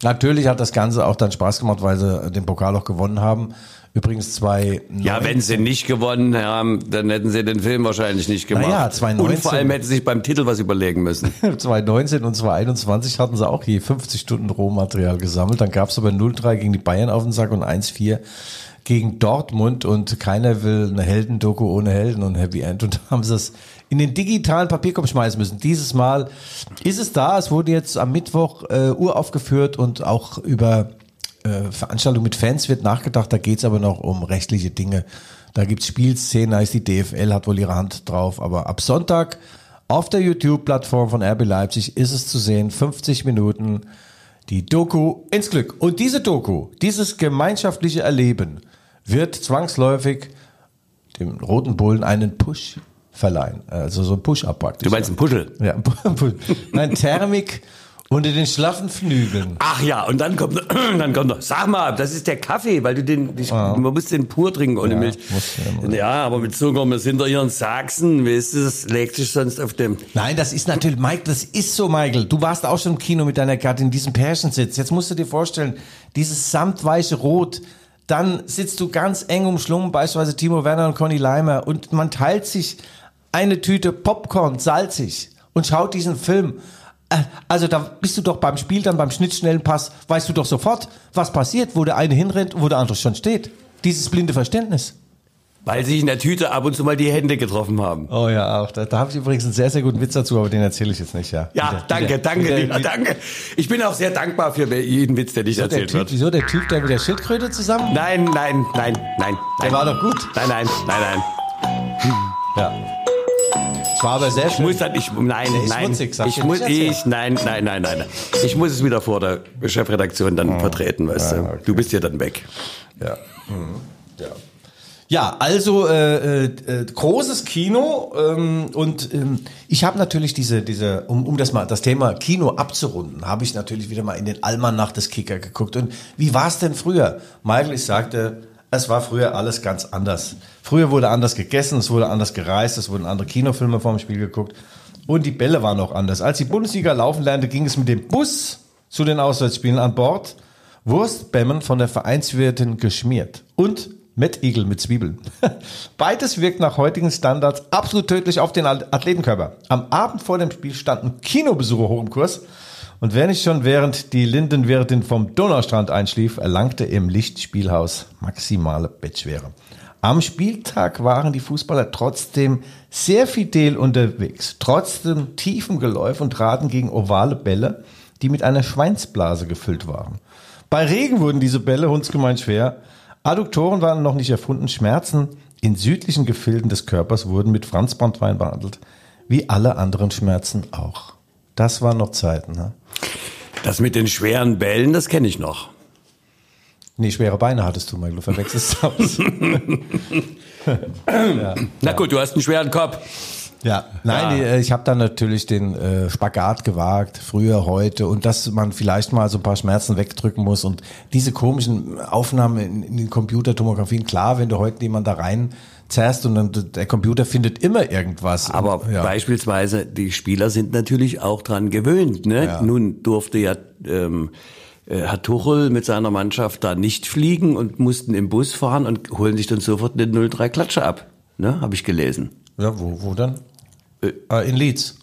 Natürlich hat das Ganze auch dann Spaß gemacht, weil sie äh, den Pokal auch gewonnen haben. Übrigens zwei Ja, wenn sie nicht gewonnen haben, dann hätten sie den Film wahrscheinlich nicht gemacht. Naja, 2019 Und vor allem hätten sie sich beim Titel was überlegen müssen. 2019 und 2021 hatten sie auch je 50 Stunden Rohmaterial gesammelt. Dann gab es aber 0-3 gegen die Bayern auf den Sack und 1-4 gegen Dortmund und keiner will eine Heldendoku ohne Helden und Happy End und da haben sie es in den digitalen Papierkorb schmeißen müssen. Dieses Mal ist es da. Es wurde jetzt am Mittwoch äh, uraufgeführt und auch über äh, Veranstaltung mit Fans wird nachgedacht. Da geht's aber noch um rechtliche Dinge. Da gibt's Spielszenen, da ist die DFL, hat wohl ihre Hand drauf. Aber ab Sonntag auf der YouTube-Plattform von RB Leipzig ist es zu sehen. 50 Minuten. Die Doku ins Glück. Und diese Doku, dieses gemeinschaftliche Erleben wird zwangsläufig dem Roten Bullen einen Push verleihen. Also so ein Push-Up praktisch. Du meinst ein Puschel? Ja, nein, Thermik unter den schlaffen Flügeln. Ach ja, und dann kommt, dann kommt noch, sag mal, das ist der Kaffee, weil du den, ich, man muss den pur trinken ohne Ja, Milch. ja. Ja, aber mit Zucker, wir sind doch hier in Sachsen, weißt du, das legt sich sonst auf dem, Nein, das ist natürlich, Mike, das ist so, Michael. Du warst auch schon im Kino mit deiner Gattin in diesem Pärchensitz. Jetzt musst du dir vorstellen, dieses samtweiche Rot, dann sitzt du ganz eng umschlungen, beispielsweise Timo Werner und Conny Leimer, und man teilt sich eine Tüte Popcorn, salzig. und schaut diesen Film. Äh, Also da bist du doch beim Spiel, dann beim schnittschnellen Pass, weißt du doch sofort, was passiert, wo der eine hinrennt und wo der andere schon steht. Dieses blinde Verständnis. Weil sich in der Tüte ab und zu mal die Hände getroffen haben. Oh ja, auch. Da, da habe ich übrigens einen sehr, sehr guten Witz dazu, aber den erzähle ich jetzt nicht, ja. Ja, Wieder- danke, wieder- danke, wieder- lieber, danke. Ich bin auch sehr dankbar für jeden Witz, der nicht Der erzählt typ, wird. wieso der Typ, der mit der Schildkröte zusammen? Nein, nein, nein, nein. Der nein. war doch gut. Nein, nein, nein, nein. Ja. War aber sehr Ich schön. muss dann, ich, nein, ist nein. schmutzig, sag ich ich muss, nicht ich, nein, nein, nein, nein. nein. Ich muss es wieder vor der Chefredaktion dann vertreten, weißt du. Du bist ja dann weg. Ja. Mhm. ja. Ja, also äh, äh, äh, großes Kino ähm, und ähm, ich habe natürlich diese diese um, um das mal das Thema Kino abzurunden, habe ich natürlich wieder mal in den Almanach des Kicker geguckt und wie war es denn früher? Michael, ich sagte, es war früher alles ganz anders. Früher wurde anders gegessen, es wurde anders gereist, es wurden andere Kinofilme vorm Spiel geguckt und die Bälle waren auch anders. Als die Bundesliga laufen lernte, ging es mit dem Bus zu den Auswärtsspielen an Bord. Wurstbämmen von der Vereinswirtin geschmiert und Mettigel mit Zwiebeln. Beides wirkt nach heutigen Standards absolut tödlich auf den Athletenkörper. Am Abend vor dem Spiel standen Kinobesucher hoch im Kurs. Und wer nicht schon während die Lindenwirtin vom Donaustrand einschlief, erlangte im Lichtspielhaus maximale Bettschwere. Am Spieltag waren die Fußballer trotzdem sehr fidel unterwegs, trotzdem tiefem Geläuf und traten gegen ovale Bälle, die mit einer Schweinsblase gefüllt waren. Bei Regen wurden diese Bälle hundsgemein schwer. Adduktoren waren noch nicht erfunden. Schmerzen in südlichen Gefilden des Körpers wurden mit Franzbandwein behandelt. Wie alle anderen Schmerzen auch. Das waren noch Zeiten. Ne? Das mit den schweren Bällen, das kenne ich noch. Nee, schwere Beine hattest du, Michael. Du verwechselst aus. Na gut, du hast einen schweren Kopf. Ja, nein, Ja. ich habe dann natürlich den äh, Spagat gewagt, früher, heute, und dass man vielleicht mal so ein paar Schmerzen wegdrücken muss und diese komischen Aufnahmen in, in den Computertomographien, klar, wenn du heute jemand da rein zerrst und dann der Computer findet immer irgendwas. Aber und, ja. beispielsweise, die Spieler sind natürlich auch dran gewöhnt. Ne? Ja. Nun durfte ja ähm, äh, Herr Tuchel mit seiner Mannschaft da nicht fliegen und mussten im Bus fahren und holen sich dann sofort eine 03 Klatsche ab. Ne? Habe ich gelesen. ja, wo, wo dann? Äh, in Leeds.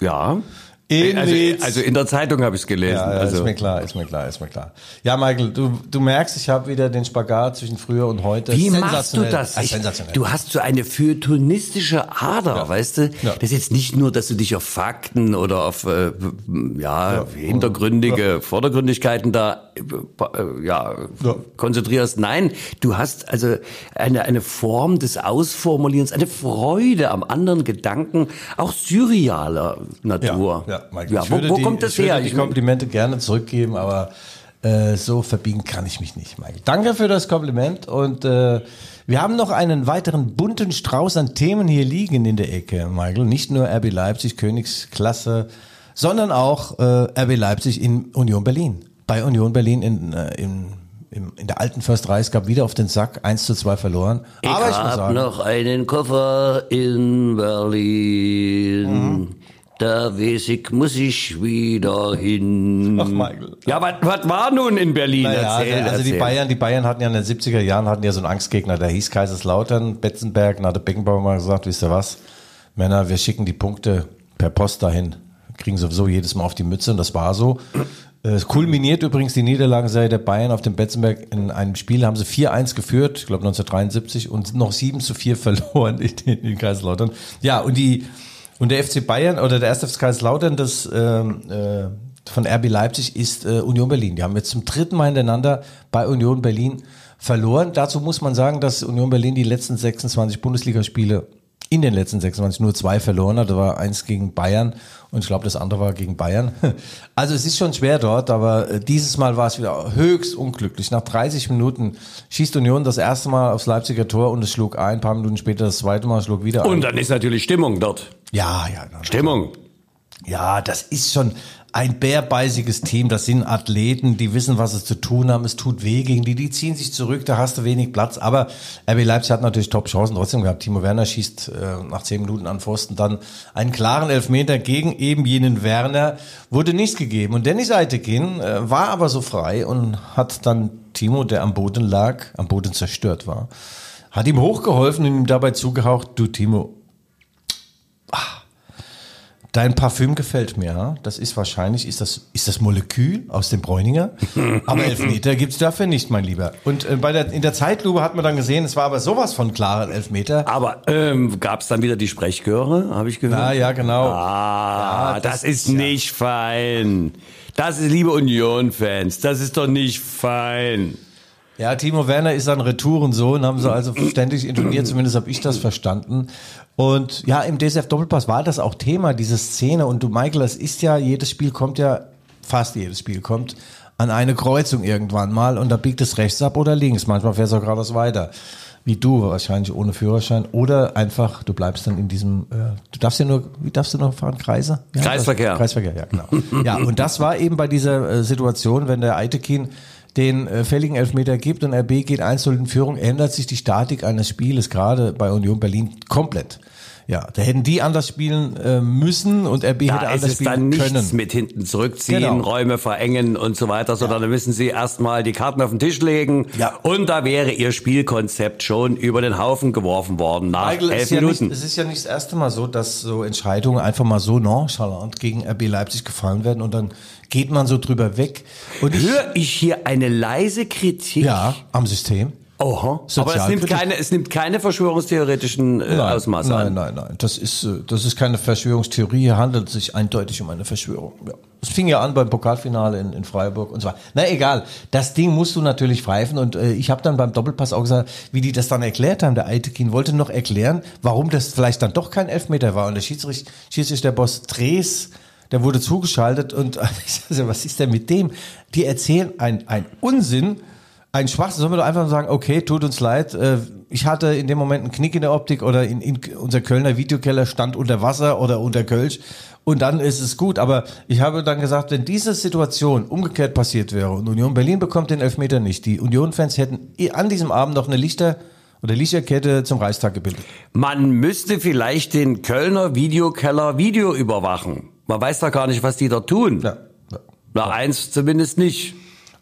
Ja. In also, also in der Zeitung habe ich es gelesen. Ja, ja, also, ist mir klar, ist mir klar, ist mir klar. Ja, Michael, du, du merkst, ich habe wieder den Spagat zwischen früher und heute. Wie machst du das? Ah, Ich, du hast so eine feuilletonistische Ader, weißt du? Ja. Das ist jetzt nicht nur, dass du dich auf Fakten oder auf äh, ja, hintergründige Vordergründigkeiten da ja, Ja. konzentrierst. Nein, du hast also eine, eine Form des Ausformulierens, eine Freude am anderen Gedanken, auch surrealer Natur. Ja, ja, Michael, ja ich wo, würde wo die, kommt das ich würde her? die Ich Komplimente gerne zurückgeben, aber äh, so verbiegen kann ich mich nicht, Michael. Danke für das Kompliment und äh, wir haben noch einen weiteren bunten Strauß an Themen hier liegen in der Ecke, Michael. Nicht nur RB Leipzig, Königsklasse, sondern auch äh, RB Leipzig in Union Berlin. Bei Union Berlin in, äh, in, in, in der alten Försterei, es gab wieder auf den Sack 1 zu 2 verloren. Ich aber ich muss hab sagen, noch einen Koffer in Berlin. Mhm. Da weiß ich, muss ich wieder hin. Ach, Michael. Ja, was was war nun in Berlin? Naja, erzähl, also die erzähl. Bayern, die Bayern hatten ja in den 70er Jahren hatten ja so einen Angstgegner, der hieß Kaiserslautern, Betzenberg, da hat der Beckenbauer mal gesagt, wisst ihr was, Männer, wir schicken die Punkte per Post dahin, kriegen sowieso jedes Mal auf die Mütze und das war so. Äh, Es kulminiert übrigens die Niederlagenserie der Bayern auf dem Betzenberg. In einem Spiel haben sie 4-1 geführt, ich glaube 1973, und noch 7 zu 4 verloren in, in Kaiserslautern. Ja, und die und der FC Bayern oder der erste FC Kaiserslautern, das ähm, äh, von RB Leipzig ist äh, Union Berlin. Die haben jetzt zum dritten Mal hintereinander bei Union Berlin verloren. Dazu muss man sagen, dass Union Berlin die letzten 26 Bundesligaspiele in den letzten 26 nur zwei verloren hat. Da war eins gegen Bayern und ich glaube, das andere war gegen Bayern. Also es ist schon schwer dort, aber äh, dieses Mal war es wieder höchst unglücklich. Nach 30 Minuten schießt Union das erste Mal aufs Leipziger Tor und es schlug ein. Ein paar Minuten später das zweite Mal schlug wieder ein. Und dann ist natürlich Stimmung dort. Ja, ja. Stimmung. Ja, das ist schon ein bärbeißiges Team. Das sind Athleten, die wissen, was sie zu tun haben. Es tut weh gegen die. Die ziehen sich zurück, da hast du wenig Platz. Aber RB Leipzig hat natürlich Top-Chancen trotzdem gehabt. Timo Werner schießt äh, nach zehn Minuten an Pfosten dann einen klaren Elfmeter gegen eben jenen Werner. Wurde nichts gegeben. Und Dennis Eitekin äh, war aber so frei und hat dann Timo, der am Boden lag, am Boden zerstört war, hat ihm hochgeholfen und ihm dabei zugehaucht, du Timo, Dein Parfüm gefällt mir, ja? Das ist wahrscheinlich, ist das, ist das Molekül aus dem Bräuninger? Aber Elfmeter gibt's dafür nicht, mein Lieber. Und äh, bei der, in der Zeitlupe hat man dann gesehen, es war aber sowas von klaren Elfmeter. Aber ähm, gab es dann wieder die Sprechchöre, habe ich gehört? Ah, ja, genau. Ah, Ja, das, das ist ist ja- nicht fein. Das ist, liebe Union-Fans, das ist doch nicht fein. Ja, Timo Werner ist ein Retourensohn, haben sie also ständig intoniert, zumindest habe ich das verstanden. Und ja, im DSF Doppelpass war das auch Thema, diese Szene. Und du, Michael, das ist ja, jedes Spiel kommt ja, fast jedes Spiel kommt an eine Kreuzung irgendwann mal und da biegt es rechts ab oder links. Manchmal fährst du auch geradeaus weiter. Wie du, wahrscheinlich ohne Führerschein. Oder einfach, du bleibst dann in diesem, äh, du darfst ja nur, wie darfst du noch fahren? Kreise? Ja, Kreisverkehr. Das, Kreisverkehr, ja, genau. ja, und das war eben bei dieser äh, Situation, wenn der Eitekin den äh, fälligen Elfmeter gibt und RB geht 1-0 in Führung, ändert sich die Statik eines Spieles, gerade bei Union Berlin, komplett. Ja, da hätten die anders spielen äh, müssen und RB hätte Da ist anders es dann spielen nichts können. mit hinten zurückziehen, Genau. Räume verengen und so weiter, sondern da müssen sie erstmal die Karten auf den Tisch legen Ja. und da wäre ihr Spielkonzept schon über den Haufen geworfen worden nach Michael, es elf ist, ja nicht, Minuten. es ist ja nicht das erste Mal so, dass so Entscheidungen einfach mal so nonchalant gegen RB Leipzig gefallen werden und dann geht man so drüber weg. Und ich, Höre ich hier eine leise Kritik? ja, am System. Oha. Aber es nimmt keine, es nimmt keine verschwörungstheoretischen äh, Ausmaße nein, an. nein, nein. Das ist, äh, das ist keine Verschwörungstheorie. Hier handelt es sich eindeutig um eine Verschwörung. Ja. Es fing ja an beim Pokalfinale in, in Freiburg und so weiter. Na egal, das Ding musst du natürlich pfeifen und äh, ich habe dann beim Doppelpass auch gesagt, wie die das dann erklärt haben. Der Eitekin wollte noch erklären, warum das vielleicht dann doch kein Elfmeter war und der Schiedsrichter, Schiedsrichter Boss Drees, der wurde zugeschaltet und ich sag, was ist denn mit dem? Die erzählen ein, ein Unsinn, ein Schwachsinn, sollen wir doch einfach sagen, okay, tut uns leid, äh, ich hatte in dem Moment einen Knick in der Optik oder in, in unser Kölner Videokeller stand unter Wasser oder unter Kölsch und dann ist es gut. Aber ich habe dann gesagt, wenn diese Situation umgekehrt passiert wäre und Union Berlin bekommt den Elfmeter nicht, die Union-Fans hätten an diesem Abend noch eine Lichter- oder Lichterkette zum Reichstag gebildet. Man müsste vielleicht den Kölner Videokeller Video überwachen. Man weiß doch gar nicht, was die da tun. Ja. ja. Na, eins zumindest nicht.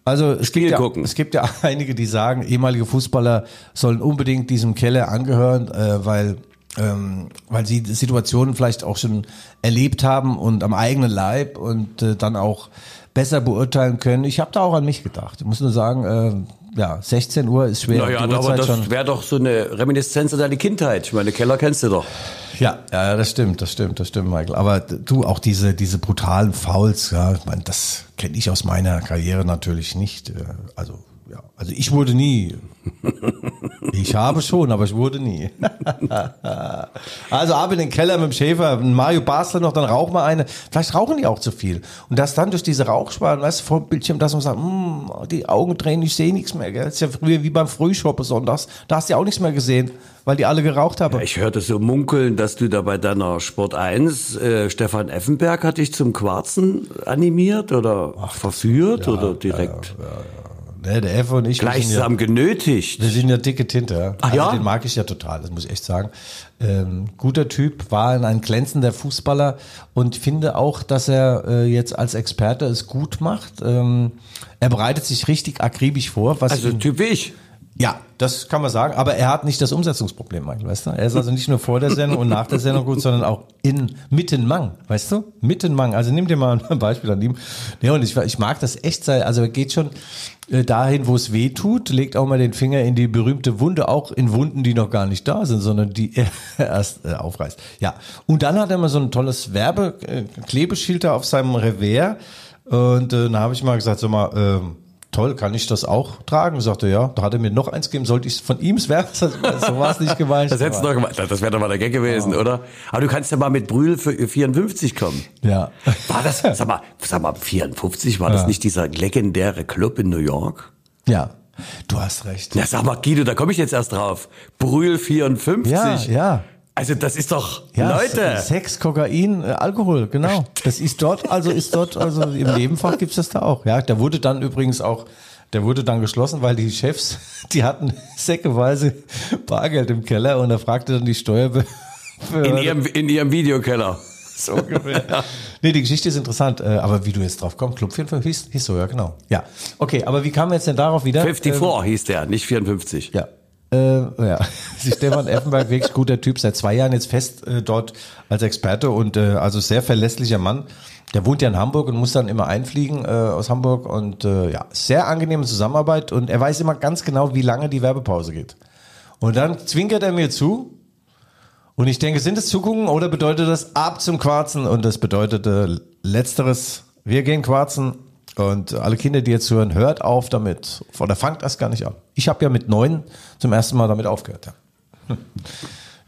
Also es Spiel gibt, ja, gucken. es gibt ja einige, die sagen, ehemalige Fußballer sollen unbedingt diesem Keller angehören, äh, weil ähm, weil sie Situationen vielleicht auch schon erlebt haben und am eigenen Leib und äh, dann auch besser beurteilen können. Ich habe da auch an mich gedacht. Ich muss nur sagen, äh, ja, 16 Uhr ist schwer. Naja, aber das wäre doch so eine Reminiszenz an deine Kindheit. Ich meine, Keller kennst du doch. Ja, ja, das stimmt, das stimmt, das stimmt, Michael. Aber du, auch diese, diese brutalen Fouls, ja, ich meine, das kenne ich aus meiner Karriere natürlich nicht. Äh, Also, ja, also ich wurde nie. Ich habe schon, aber ich wurde nie. Also ab in den Keller mit dem Schäfer, Mario Basler noch, dann rauchen wir eine. Vielleicht rauchen die auch zu viel. Und das dann durch diese Rauchschwaden, weißt du, vor dem Bildschirm, dass man sagt, "Hm, die Augen drehen, ich sehe nichts mehr. Gell? Das ist ja früher wie beim Frühshop besonders. Da hast du ja auch nichts mehr gesehen, weil die alle geraucht haben. Ich hörte so munkeln, dass du da bei deiner Sport 1, äh, Stefan Effenberg hat dich zum Quarzen animiert oder verführt oder direkt Ne, der F und ich, sind, ja, gleichsam genötigt. wir sind ja dicke Tinte. Ach also ja? Den mag ich ja total, das muss ich echt sagen. Ähm, guter Typ, war ein glänzender Fußballer und finde auch, dass er äh, jetzt als Experte es gut macht. Ähm, er bereitet sich richtig akribisch vor. Was Also ihn- Typ wie ich. Ja, das kann man sagen, aber er hat nicht das Umsetzungsproblem, Michael, weißt du? Er ist also nicht nur vor der Sendung und nach der Sendung gut, sondern auch in Mittenmang, weißt du? Mittenmang. Also nimm dir mal ein Beispiel an ihm. Ja, und ich, ich mag das echt sein. Also er geht schon äh, dahin, wo es weh tut, legt auch mal den Finger in die berühmte Wunde, auch in Wunden, die noch gar nicht da sind, sondern die er erst äh, aufreißt. Ja. Und dann hat er mal so ein tolles Werbe-Klebeschild da auf seinem Revers. Und äh, dann habe ich mal gesagt, so mal, ähm, toll, kann ich das auch tragen? Sagte ja. Da hat er mir noch eins gegeben, sollte ich von ihm werfen? So war es nicht gemeint. Das hättest du doch gemacht. Das wäre doch mal der Gag gewesen, oder? Aber du kannst ja mal mit Brühl für 54 kommen. Ja. War das, sag mal, sag mal, 54, war das Ja. nicht dieser legendäre Club in New York? Ja. Du hast recht. Ja, sag mal, Guido, da komme ich jetzt erst drauf. Brühl 54. Ja, ja. Also das ist doch, Ja, Leute. Sex, Kokain, äh, Alkohol, genau. Das ist dort, also ist dort, also im Nebenfach gibt's das da auch. Ja, der wurde dann übrigens auch, der wurde dann geschlossen, weil die Chefs, die hatten säckeweise Bargeld im Keller und da fragte dann die Steuerbehörde. In ihrem, in ihrem Videokeller. so ungefähr. Nee, die Geschichte ist interessant, äh, aber wie du jetzt drauf kommst, Club 54 hieß, hieß so, ja, genau. Ja. Okay, aber wie kam jetzt denn darauf wieder? 54 hieß der, nicht 54. Ähm, ja. Äh, ja, Stefan Effenberg, wirklich guter Typ, seit zwei Jahren jetzt fest äh, dort als Experte und äh, also sehr verlässlicher Mann. Der wohnt ja in Hamburg und muss dann immer einfliegen äh, aus Hamburg und äh, ja, sehr angenehme Zusammenarbeit und er weiß immer ganz genau, wie lange die Werbepause geht. Und dann zwinkert er mir zu und ich denke, sind es Zugucken oder bedeutet das ab zum Quarzen? Und das bedeutete letzteres, wir gehen quarzen und alle Kinder, die jetzt hören, hört auf damit. Oder fangt das gar nicht an. Ich habe ja mit neun zum ersten Mal damit aufgehört. Ja. Hm.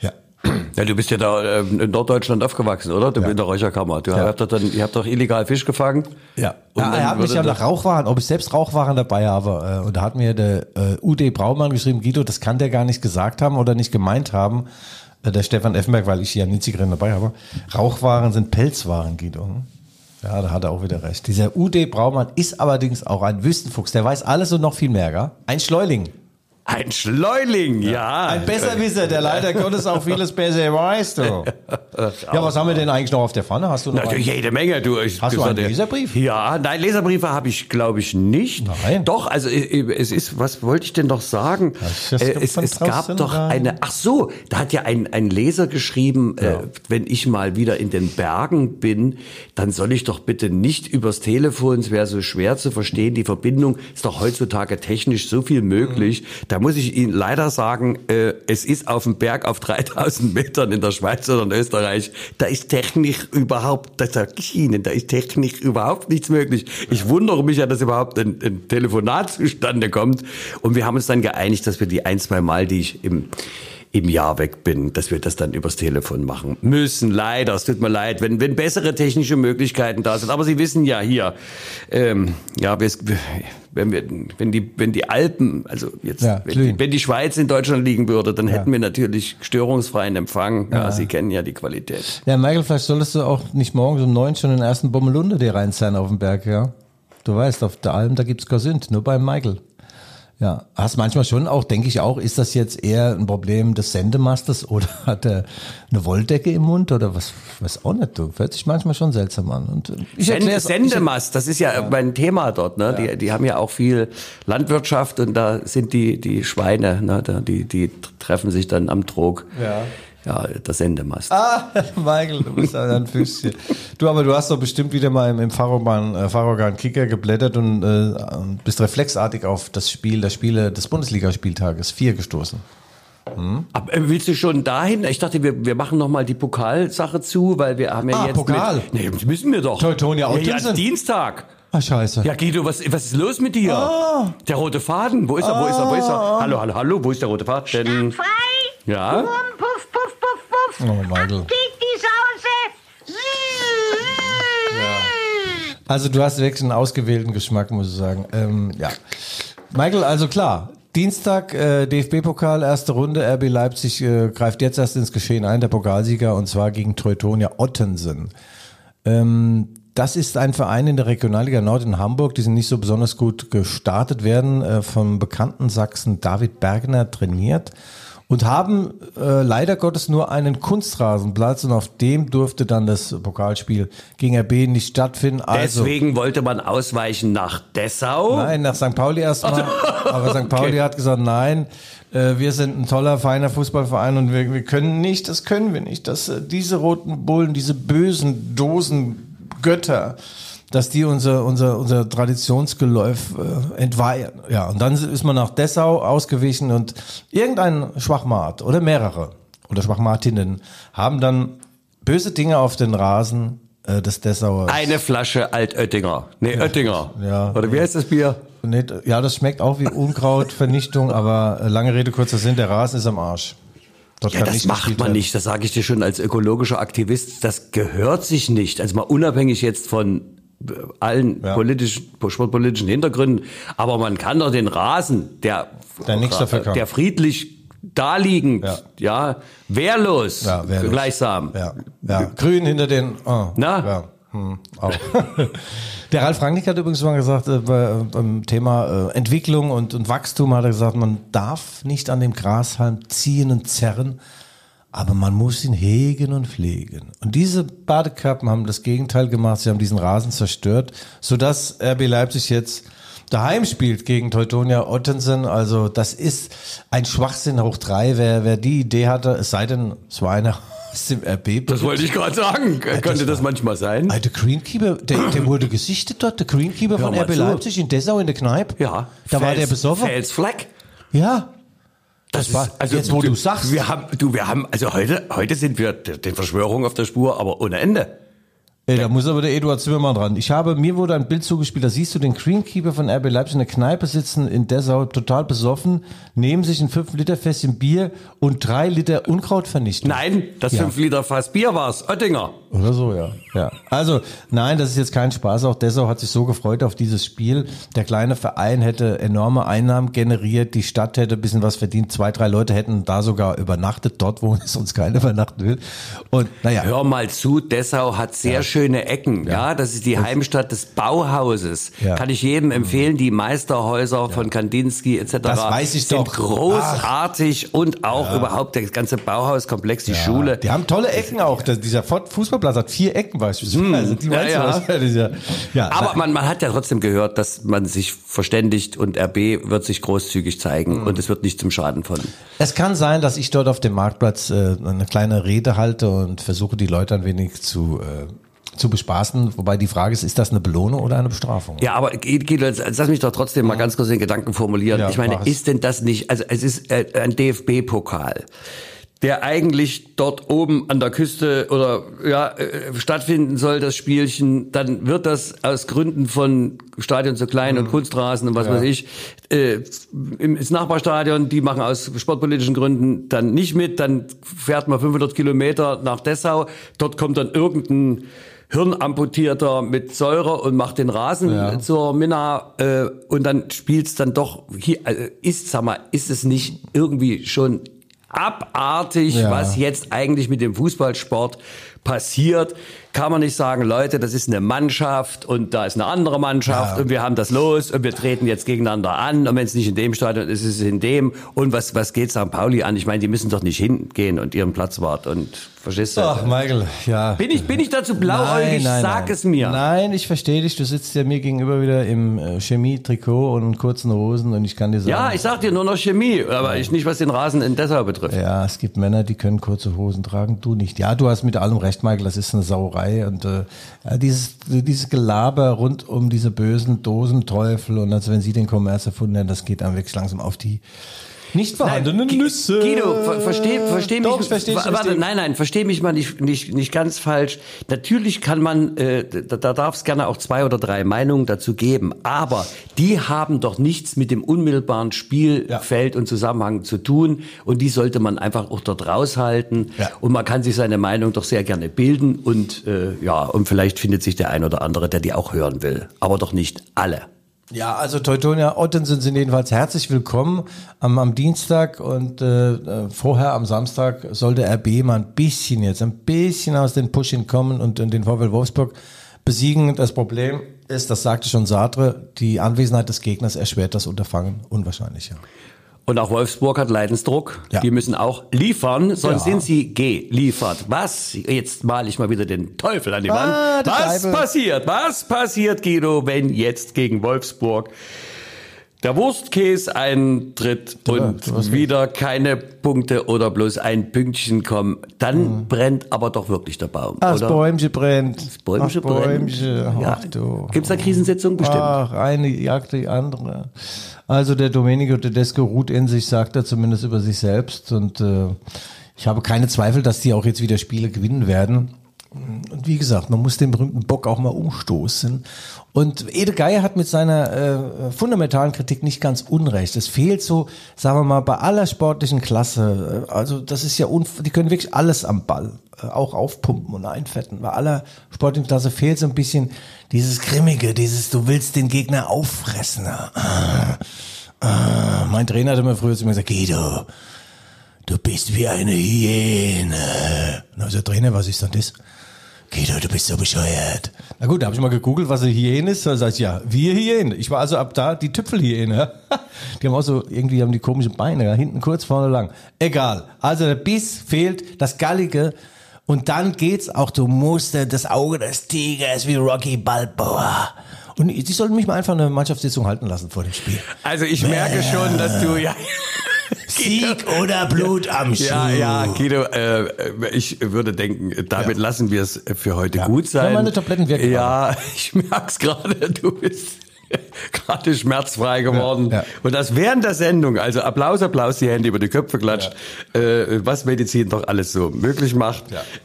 ja. Ja, du bist ja da äh, in Norddeutschland aufgewachsen, oder? Du Ja. bist in der Räucherkammer. Du Ja. habt doch dann, ihr habt doch illegal Fisch gefangen. Ja, Und ja er hat mich ja nach Rauchwaren, ob ich selbst Rauchwaren dabei habe. Äh, und da hat mir der äh, UD Braumann geschrieben, Guido, das kann der gar nicht gesagt haben oder nicht gemeint haben. Äh, der Stefan Effenberg, weil ich ja nie Zigaretten dabei habe. Rauchwaren sind Pelzwaren, Guido. Ja, da hat er auch wieder recht. Dieser UD Braumann ist allerdings auch ein Wüstenfuchs. Der weiß alles und noch viel mehr, gell? Ein Schleuling. Ein Schleuling, ja. Ein Besserwisser, der leider Gottes auch vieles besser weiß, du. Ja, was haben wir denn eigentlich noch auf der Pfanne? Hast du noch Natürlich einen? jede Menge. Du, ich, Hast du einen Leserbrief? Ja, nein, Leserbriefe habe ich, glaube ich, nicht. Nein. Doch, also äh, es ist, was wollte ich denn noch sagen? Das Äh, es, es gab doch rein? eine, ach so, da hat ja ein, ein Leser geschrieben, äh, wenn ich mal wieder in den Bergen bin, dann soll ich doch bitte nicht übers Telefon, es wäre so schwer zu verstehen, die Verbindung ist doch heutzutage technisch so viel möglich. Da muss ich Ihnen leider sagen, äh, es ist auf dem Berg auf 3000 Metern in der Schweiz oder in Österreich, da ist technisch überhaupt, das sag ich Ihnen, da ist technisch überhaupt nichts möglich. Ich wundere mich ja, dass überhaupt ein, ein Telefonat zustande kommt. Und wir haben uns dann geeinigt, dass wir die ein, zwei Mal, die ich im im Jahr weg bin, dass wir das dann übers Telefon machen müssen. Leider, es tut mir leid, wenn, wenn bessere technische Möglichkeiten da sind. Aber Sie wissen ja hier, ähm, ja, wir, wenn wir, wenn die, wenn die Alpen, also jetzt, Ja, wenn, die, wenn die Schweiz in Deutschland liegen würde, dann hätten wir natürlich störungsfreien Empfang. Ja, Sie kennen ja die Qualität. Ja, Michael, vielleicht solltest du auch nicht morgens um neun schon den ersten Bommelunder dir reinzahlen auf dem Berg, ja? Du weißt, auf der Alm, da gibt's Sünd, nur beim Michael. Ja, hast manchmal schon auch, denke ich auch, ist das jetzt eher ein Problem des Sendemasters oder hat er eine Wolldecke im Mund oder was, weiß auch nicht, du, hört sich manchmal schon seltsam an. Und äh, ich Send, erklär's- Sendemast, das ist ja, mein Thema dort. Ne? Die, die haben ja auch viel Landwirtschaft und da sind die, die Schweine, ne? die, die treffen sich dann am Trog. Ja. Ja, der Sendemast. Ah, Michael, du bist ein Füßchen. Du, aber du hast doch bestimmt wieder mal im, im Fahrorgan, äh, Fahrorgan Kicker geblättert und äh, bist reflexartig auf das Spiel, das Spiele des Bundesligaspieltages 4 gestoßen. Aber, äh, willst du schon dahin? Ich dachte, wir, wir machen noch mal die Pokalsache zu, weil wir haben ja Ah, jetzt Pokal. Mit, nee, das müssen wir doch. Teutonia ja, ja, Ottensen. Dienstag. Ah, scheiße. Ja, Guido, was, was ist los mit dir? Ah. Der rote Faden, wo ist er, wo ist er, wo ist er? Hallo, hallo, hallo, wo ist der rote Faden? Frei! Ja? Bum, Oh, Michael. Die Sause. Also du hast wirklich einen ausgewählten Geschmack, muss ich sagen. Ähm, ja. Michael, also klar. Dienstag äh, DFB-Pokal, erste Runde. RB Leipzig äh, greift jetzt erst ins Geschehen ein, der Pokalsieger, und zwar gegen Teutonia Ottensen. Ähm, das ist ein Verein in der Regionalliga Nord in Hamburg, die sind nicht so besonders gut gestartet werden, äh, vom bekannten Sachsen David Bergner trainiert und haben äh, leider Gottes nur einen Kunstrasenplatz und auf dem durfte dann das Pokalspiel gegen RB nicht stattfinden. Also, Deswegen wollte man ausweichen nach Dessau. Nein, nach St. Pauli erstmal. Aber St. Pauli hat gesagt, nein, äh, wir sind ein toller, feiner Fußballverein und wir, wir können nicht, das können wir nicht, dass äh, diese roten Bullen, diese bösen Dosengötter, dass die unser, unser, unser Traditionsgeläuf äh, entweihen. Ja, und dann ist man nach Dessau ausgewichen und irgendein Schwachmat oder mehrere oder Schwachmatinnen haben dann böse Dinge auf den Rasen äh, des Dessauer Eine Flasche Altöttinger. Nee, Oettinger. Ja. Oder wie heißt das Bier? Nicht, ja, das schmeckt auch wie Unkrautvernichtung, aber äh, lange Rede, kurzer Sinn, der Rasen ist am Arsch. Dort Ja, das macht man nicht. Das sage ich dir schon als ökologischer Aktivist. Das gehört sich nicht. Also mal unabhängig jetzt von allen Ja. politischen, sportpolitischen Hintergründen. Aber man kann doch den Rasen, der, Der friedlich daliegend, Ja. ja, wehrlos, Ja, wehrlos. gleichsam. Ja, ja. Grün hinter den. Oh, Na? Ja. Hm, auch. Der Ralf Rangnick hat übrigens mal gesagt, äh, bei, äh, beim Thema äh, Entwicklung und, und Wachstum hat er gesagt, man darf nicht an dem Grashalm ziehen und zerren, aber man muss ihn hegen und pflegen. Und diese Badekappen haben das Gegenteil gemacht, sie haben diesen Rasen zerstört, sodass RB Leipzig jetzt daheim spielt gegen Teutonia Ottensen. Also das ist ein Schwachsinn hoch drei. Wer, wer die Idee hatte, es sei denn, es war einer aus dem RB. Das wollte ich gerade sagen. Könnte das manchmal sein? Ah, Der Greenkeeper, der, der wurde gesichtet dort, der Greenkeeper von RB zu. Leipzig in Dessau in der Kneipe. Ja. Da war Fels- der besoffen. Felsfleck. Ja. Das war- jetzt, wo du sagst. Wir haben, du, wir haben, also heute, heute sind wir den Verschwörungen auf der Spur, aber ohne Ende. Ey, da muss aber der Eduard Zimmermann dran. Ich habe, mir wurde ein Bild zugespielt, da siehst du den Greenkeeper von RB Leipzig in der Kneipe sitzen, in Dessau, total besoffen, neben sich ein 5 Liter Fässchen Bier und drei Liter Unkraut vernichten. Nein, das Ja. 5 Liter Fass Bier war's. Oettinger. Oder so, ja. ja. Also, nein, das ist jetzt kein Spaß. Auch Dessau hat sich so gefreut auf dieses Spiel. Der kleine Verein hätte enorme Einnahmen generiert. Die Stadt hätte ein bisschen was verdient. Zwei, drei Leute hätten da sogar übernachtet, dort, wo sonst keiner übernachten will. Und, naja. Hör mal zu, Dessau hat sehr schöne Ecken. Ja. das ist die Heimstatt des Bauhauses. Ja. Kann ich jedem empfehlen. Die Meisterhäuser von Kandinsky etc. Das weiß ich sind doch. großartig und auch überhaupt der ganze Bauhauskomplex, die Schule. Die haben tolle Ecken auch. Das, dieser Fußballplatz hat vier Ecken beispielsweise. Hm. ja, ja. Ja, ja, Aber man, man hat ja trotzdem gehört, dass man sich verständigt und RB wird sich großzügig zeigen Hm. und es wird nicht zum Schaden von. Es kann sein, dass ich dort auf dem Marktplatz äh, eine kleine Rede halte und versuche, die Leute ein wenig zu, äh, zu bespaßen. Wobei die Frage ist, ist das eine Belohnung oder eine Bestrafung? Ja, aber Guido, lass mich doch trotzdem mal ganz kurz den Gedanken formulieren. Ja, ich meine, ist denn das nicht, also es ist äh, ein DFB-Pokal, der eigentlich dort oben an der Küste oder ja äh, stattfinden soll, das Spielchen, dann wird das aus Gründen von Stadion zu klein Mhm. und Kunstrasen und was weiß ich, äh, im ins Nachbarstadion, die machen aus sportpolitischen Gründen dann nicht mit, dann fährt man 500 Kilometer nach Dessau, dort kommt dann irgendein Hirnamputierter mit Säure und macht den Rasen Ja. zur Minna äh, und dann spielt's dann doch hier also ist sag mal ist es nicht irgendwie schon abartig Ja. was jetzt eigentlich mit dem Fußballsport passiert kann man nicht sagen Leute das ist eine Mannschaft und da ist eine andere Mannschaft Ja. und wir haben das los und wir treten jetzt gegeneinander an und wenn es nicht in dem Stadion ist ist es in dem und was was geht St. Pauli an ich meine die müssen doch nicht hingehen und ihren Platz warten und verstehst du Ach, Michael, ja. bin ich bin ich dazu blauäugig sag nein. es mir Nein, ich verstehe dich. Du sitzt ja mir gegenüber wieder im äh, Chemie-Trikot und kurzen Hosen und ich kann dir sagen. Ja, ich sag dir nur noch Chemie, aber ich nicht, was den Rasen in Dessau betrifft. Ja, es gibt Männer, die können kurze Hosen tragen, du nicht. Ja, du hast mit allem recht, Michael, das ist eine Sauerei. Und äh, dieses, dieses Gelaber rund um diese bösen Dosenteufel und als wenn sie den Kommerz erfunden hätten, das geht dann wirklich langsam auf die nicht vorhandenen Gu- Nüsse. Guido, ver versteh, versteh mich. Doch, ich versteh, ich warte, nein, nein, versteh mich mal nicht, nicht, nicht ganz falsch. Natürlich kann man, äh, da, da darf es gerne auch zwei oder drei Meinungen dazu geben, aber die haben doch nichts mit dem unmittelbaren Spielfeld und Zusammenhang zu tun und die sollte man einfach auch dort raushalten Ja. und man kann sich seine Meinung doch sehr gerne bilden und äh, ja, und vielleicht findet sich der ein oder andere, der die auch hören will, aber doch nicht alle. Ja, also Teutonia Ottensen sind jedenfalls herzlich willkommen am, am Dienstag und äh, äh, vorher am Samstag soll der RB mal ein bisschen jetzt, ein bisschen aus den Pushen kommen und, und den VfL Wolfsburg besiegen. Das Problem ist, das sagte schon Sartre, die Anwesenheit des Gegners erschwert das Unterfangen unwahrscheinlich. Ja. Und auch Wolfsburg hat Leidensdruck. Ja. Die müssen auch liefern, sonst Ja. sind sie geliefert. Was? Jetzt male ich mal wieder den Teufel an die Wand. Ah, der Was Teufel. passiert? Was passiert, Guido, wenn jetzt gegen Wolfsburg der Wurstkäse eintritt Ja, und wieder keine Punkte oder bloß ein Pünktchen kommen? Dann brennt aber doch wirklich der Baum, Mhm. Ach, das oder? Bäumchen brennt. Das Bäumchen Ach, brennt. Bäumchen. Ja. Ach, du. Gibt's da Krisensitzung? Bestimmt. Ach, eine jagt die andere. Also der Domenico Tedesco ruht in sich, sagt er zumindest über sich selbst. Und äh, ich habe keine Zweifel, dass die auch jetzt wieder Spiele gewinnen werden. Und wie gesagt, man muss den berühmten Bock auch mal umstoßen. Und Ede Geier hat mit seiner äh, fundamentalen Kritik nicht ganz unrecht. Es fehlt so, sagen wir mal, bei aller sportlichen Klasse, äh, also das ist ja, unf die können wirklich alles am Ball, äh, auch aufpumpen und einfetten. Bei aller sportlichen Klasse fehlt so ein bisschen dieses Grimmige, dieses, du willst den Gegner auffressen. Ah, ah. Mein Trainer hat immer früher zu mir gesagt, Guido, du bist wie eine Hyäne. Na, also Trainer, was ist denn das? Guido, du bist so bescheuert. Na gut, da habe ich mal gegoogelt, was eine Hyäne ist. Da sag ich, ja, wir Hyäne. Ich war also ab da die Tüpfelhyäne. Die haben auch so, irgendwie haben die komische Beine, ja, hinten kurz, vorne lang. Egal. Also der Biss fehlt, das Gallige. Und dann geht's auch, du musst das Auge des Tigers wie Rocky Balboa. Und die sollten mich mal einfach eine Mannschaftssitzung halten lassen vor dem Spiel. Also ich merke schon, dass du ja. Sieg oder Blut am Schuh. Ja, ja, Guido, äh, ich würde denken, damit Ja. lassen wir es für heute Ja. gut sein. Ja, meine Tabletten wirken Ja, ich merk's gerade, du bist gerade schmerzfrei geworden. Ja, ja. Und das während der Sendung, also Applaus, Applaus, die Hände über die Köpfe klatscht, äh, was Medizin doch alles so möglich macht.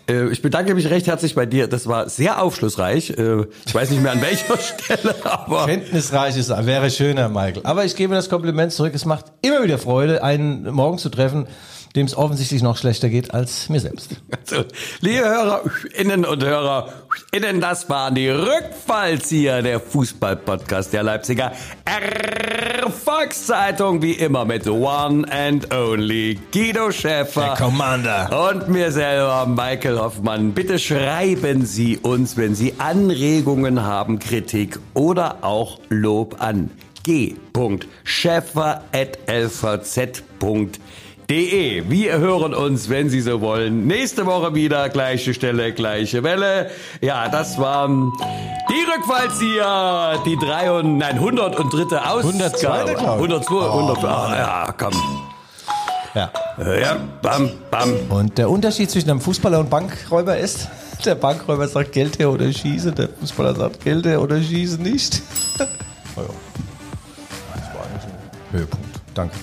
Äh, ich bedanke mich recht herzlich bei dir. Das war sehr aufschlussreich. Äh, ich weiß nicht mehr an welcher Stelle, aber Kenntnisreich ist, wäre schöner, Michael. Aber ich gebe das Kompliment zurück. Es macht immer wieder Freude, einen morgen zu treffen, dem es offensichtlich noch schlechter geht als mir selbst. Also, liebe Hörerinnen und Hörerinnen, das waren die Rückfallzieher, der Fußball-Podcast der Leipziger Volkszeitung, wie immer mit One and Only Guido Schäfer. Commander. Und mir selber, Michael Hoffmann. Bitte schreiben Sie uns, wenn Sie Anregungen haben, Kritik oder auch Lob an g.schäfer.lvz.de. Wir hören uns, wenn Sie so wollen, nächste Woche wieder. Gleiche Stelle, gleiche Welle. Ja, das waren die Rückfallzieher, die drei und, nein, 103. Ausgabe. 102., glaub ich. 102, 102. Ah, ja, komm. Ja. Ja, bam, bam. Und der Unterschied zwischen einem Fußballer und Bankräuber ist, der Bankräuber sagt Geld her oder schieße, der Fußballer sagt Geld her oder schieße nicht. oh ja. Das war eigentlich ein Höhepunkt. Danke.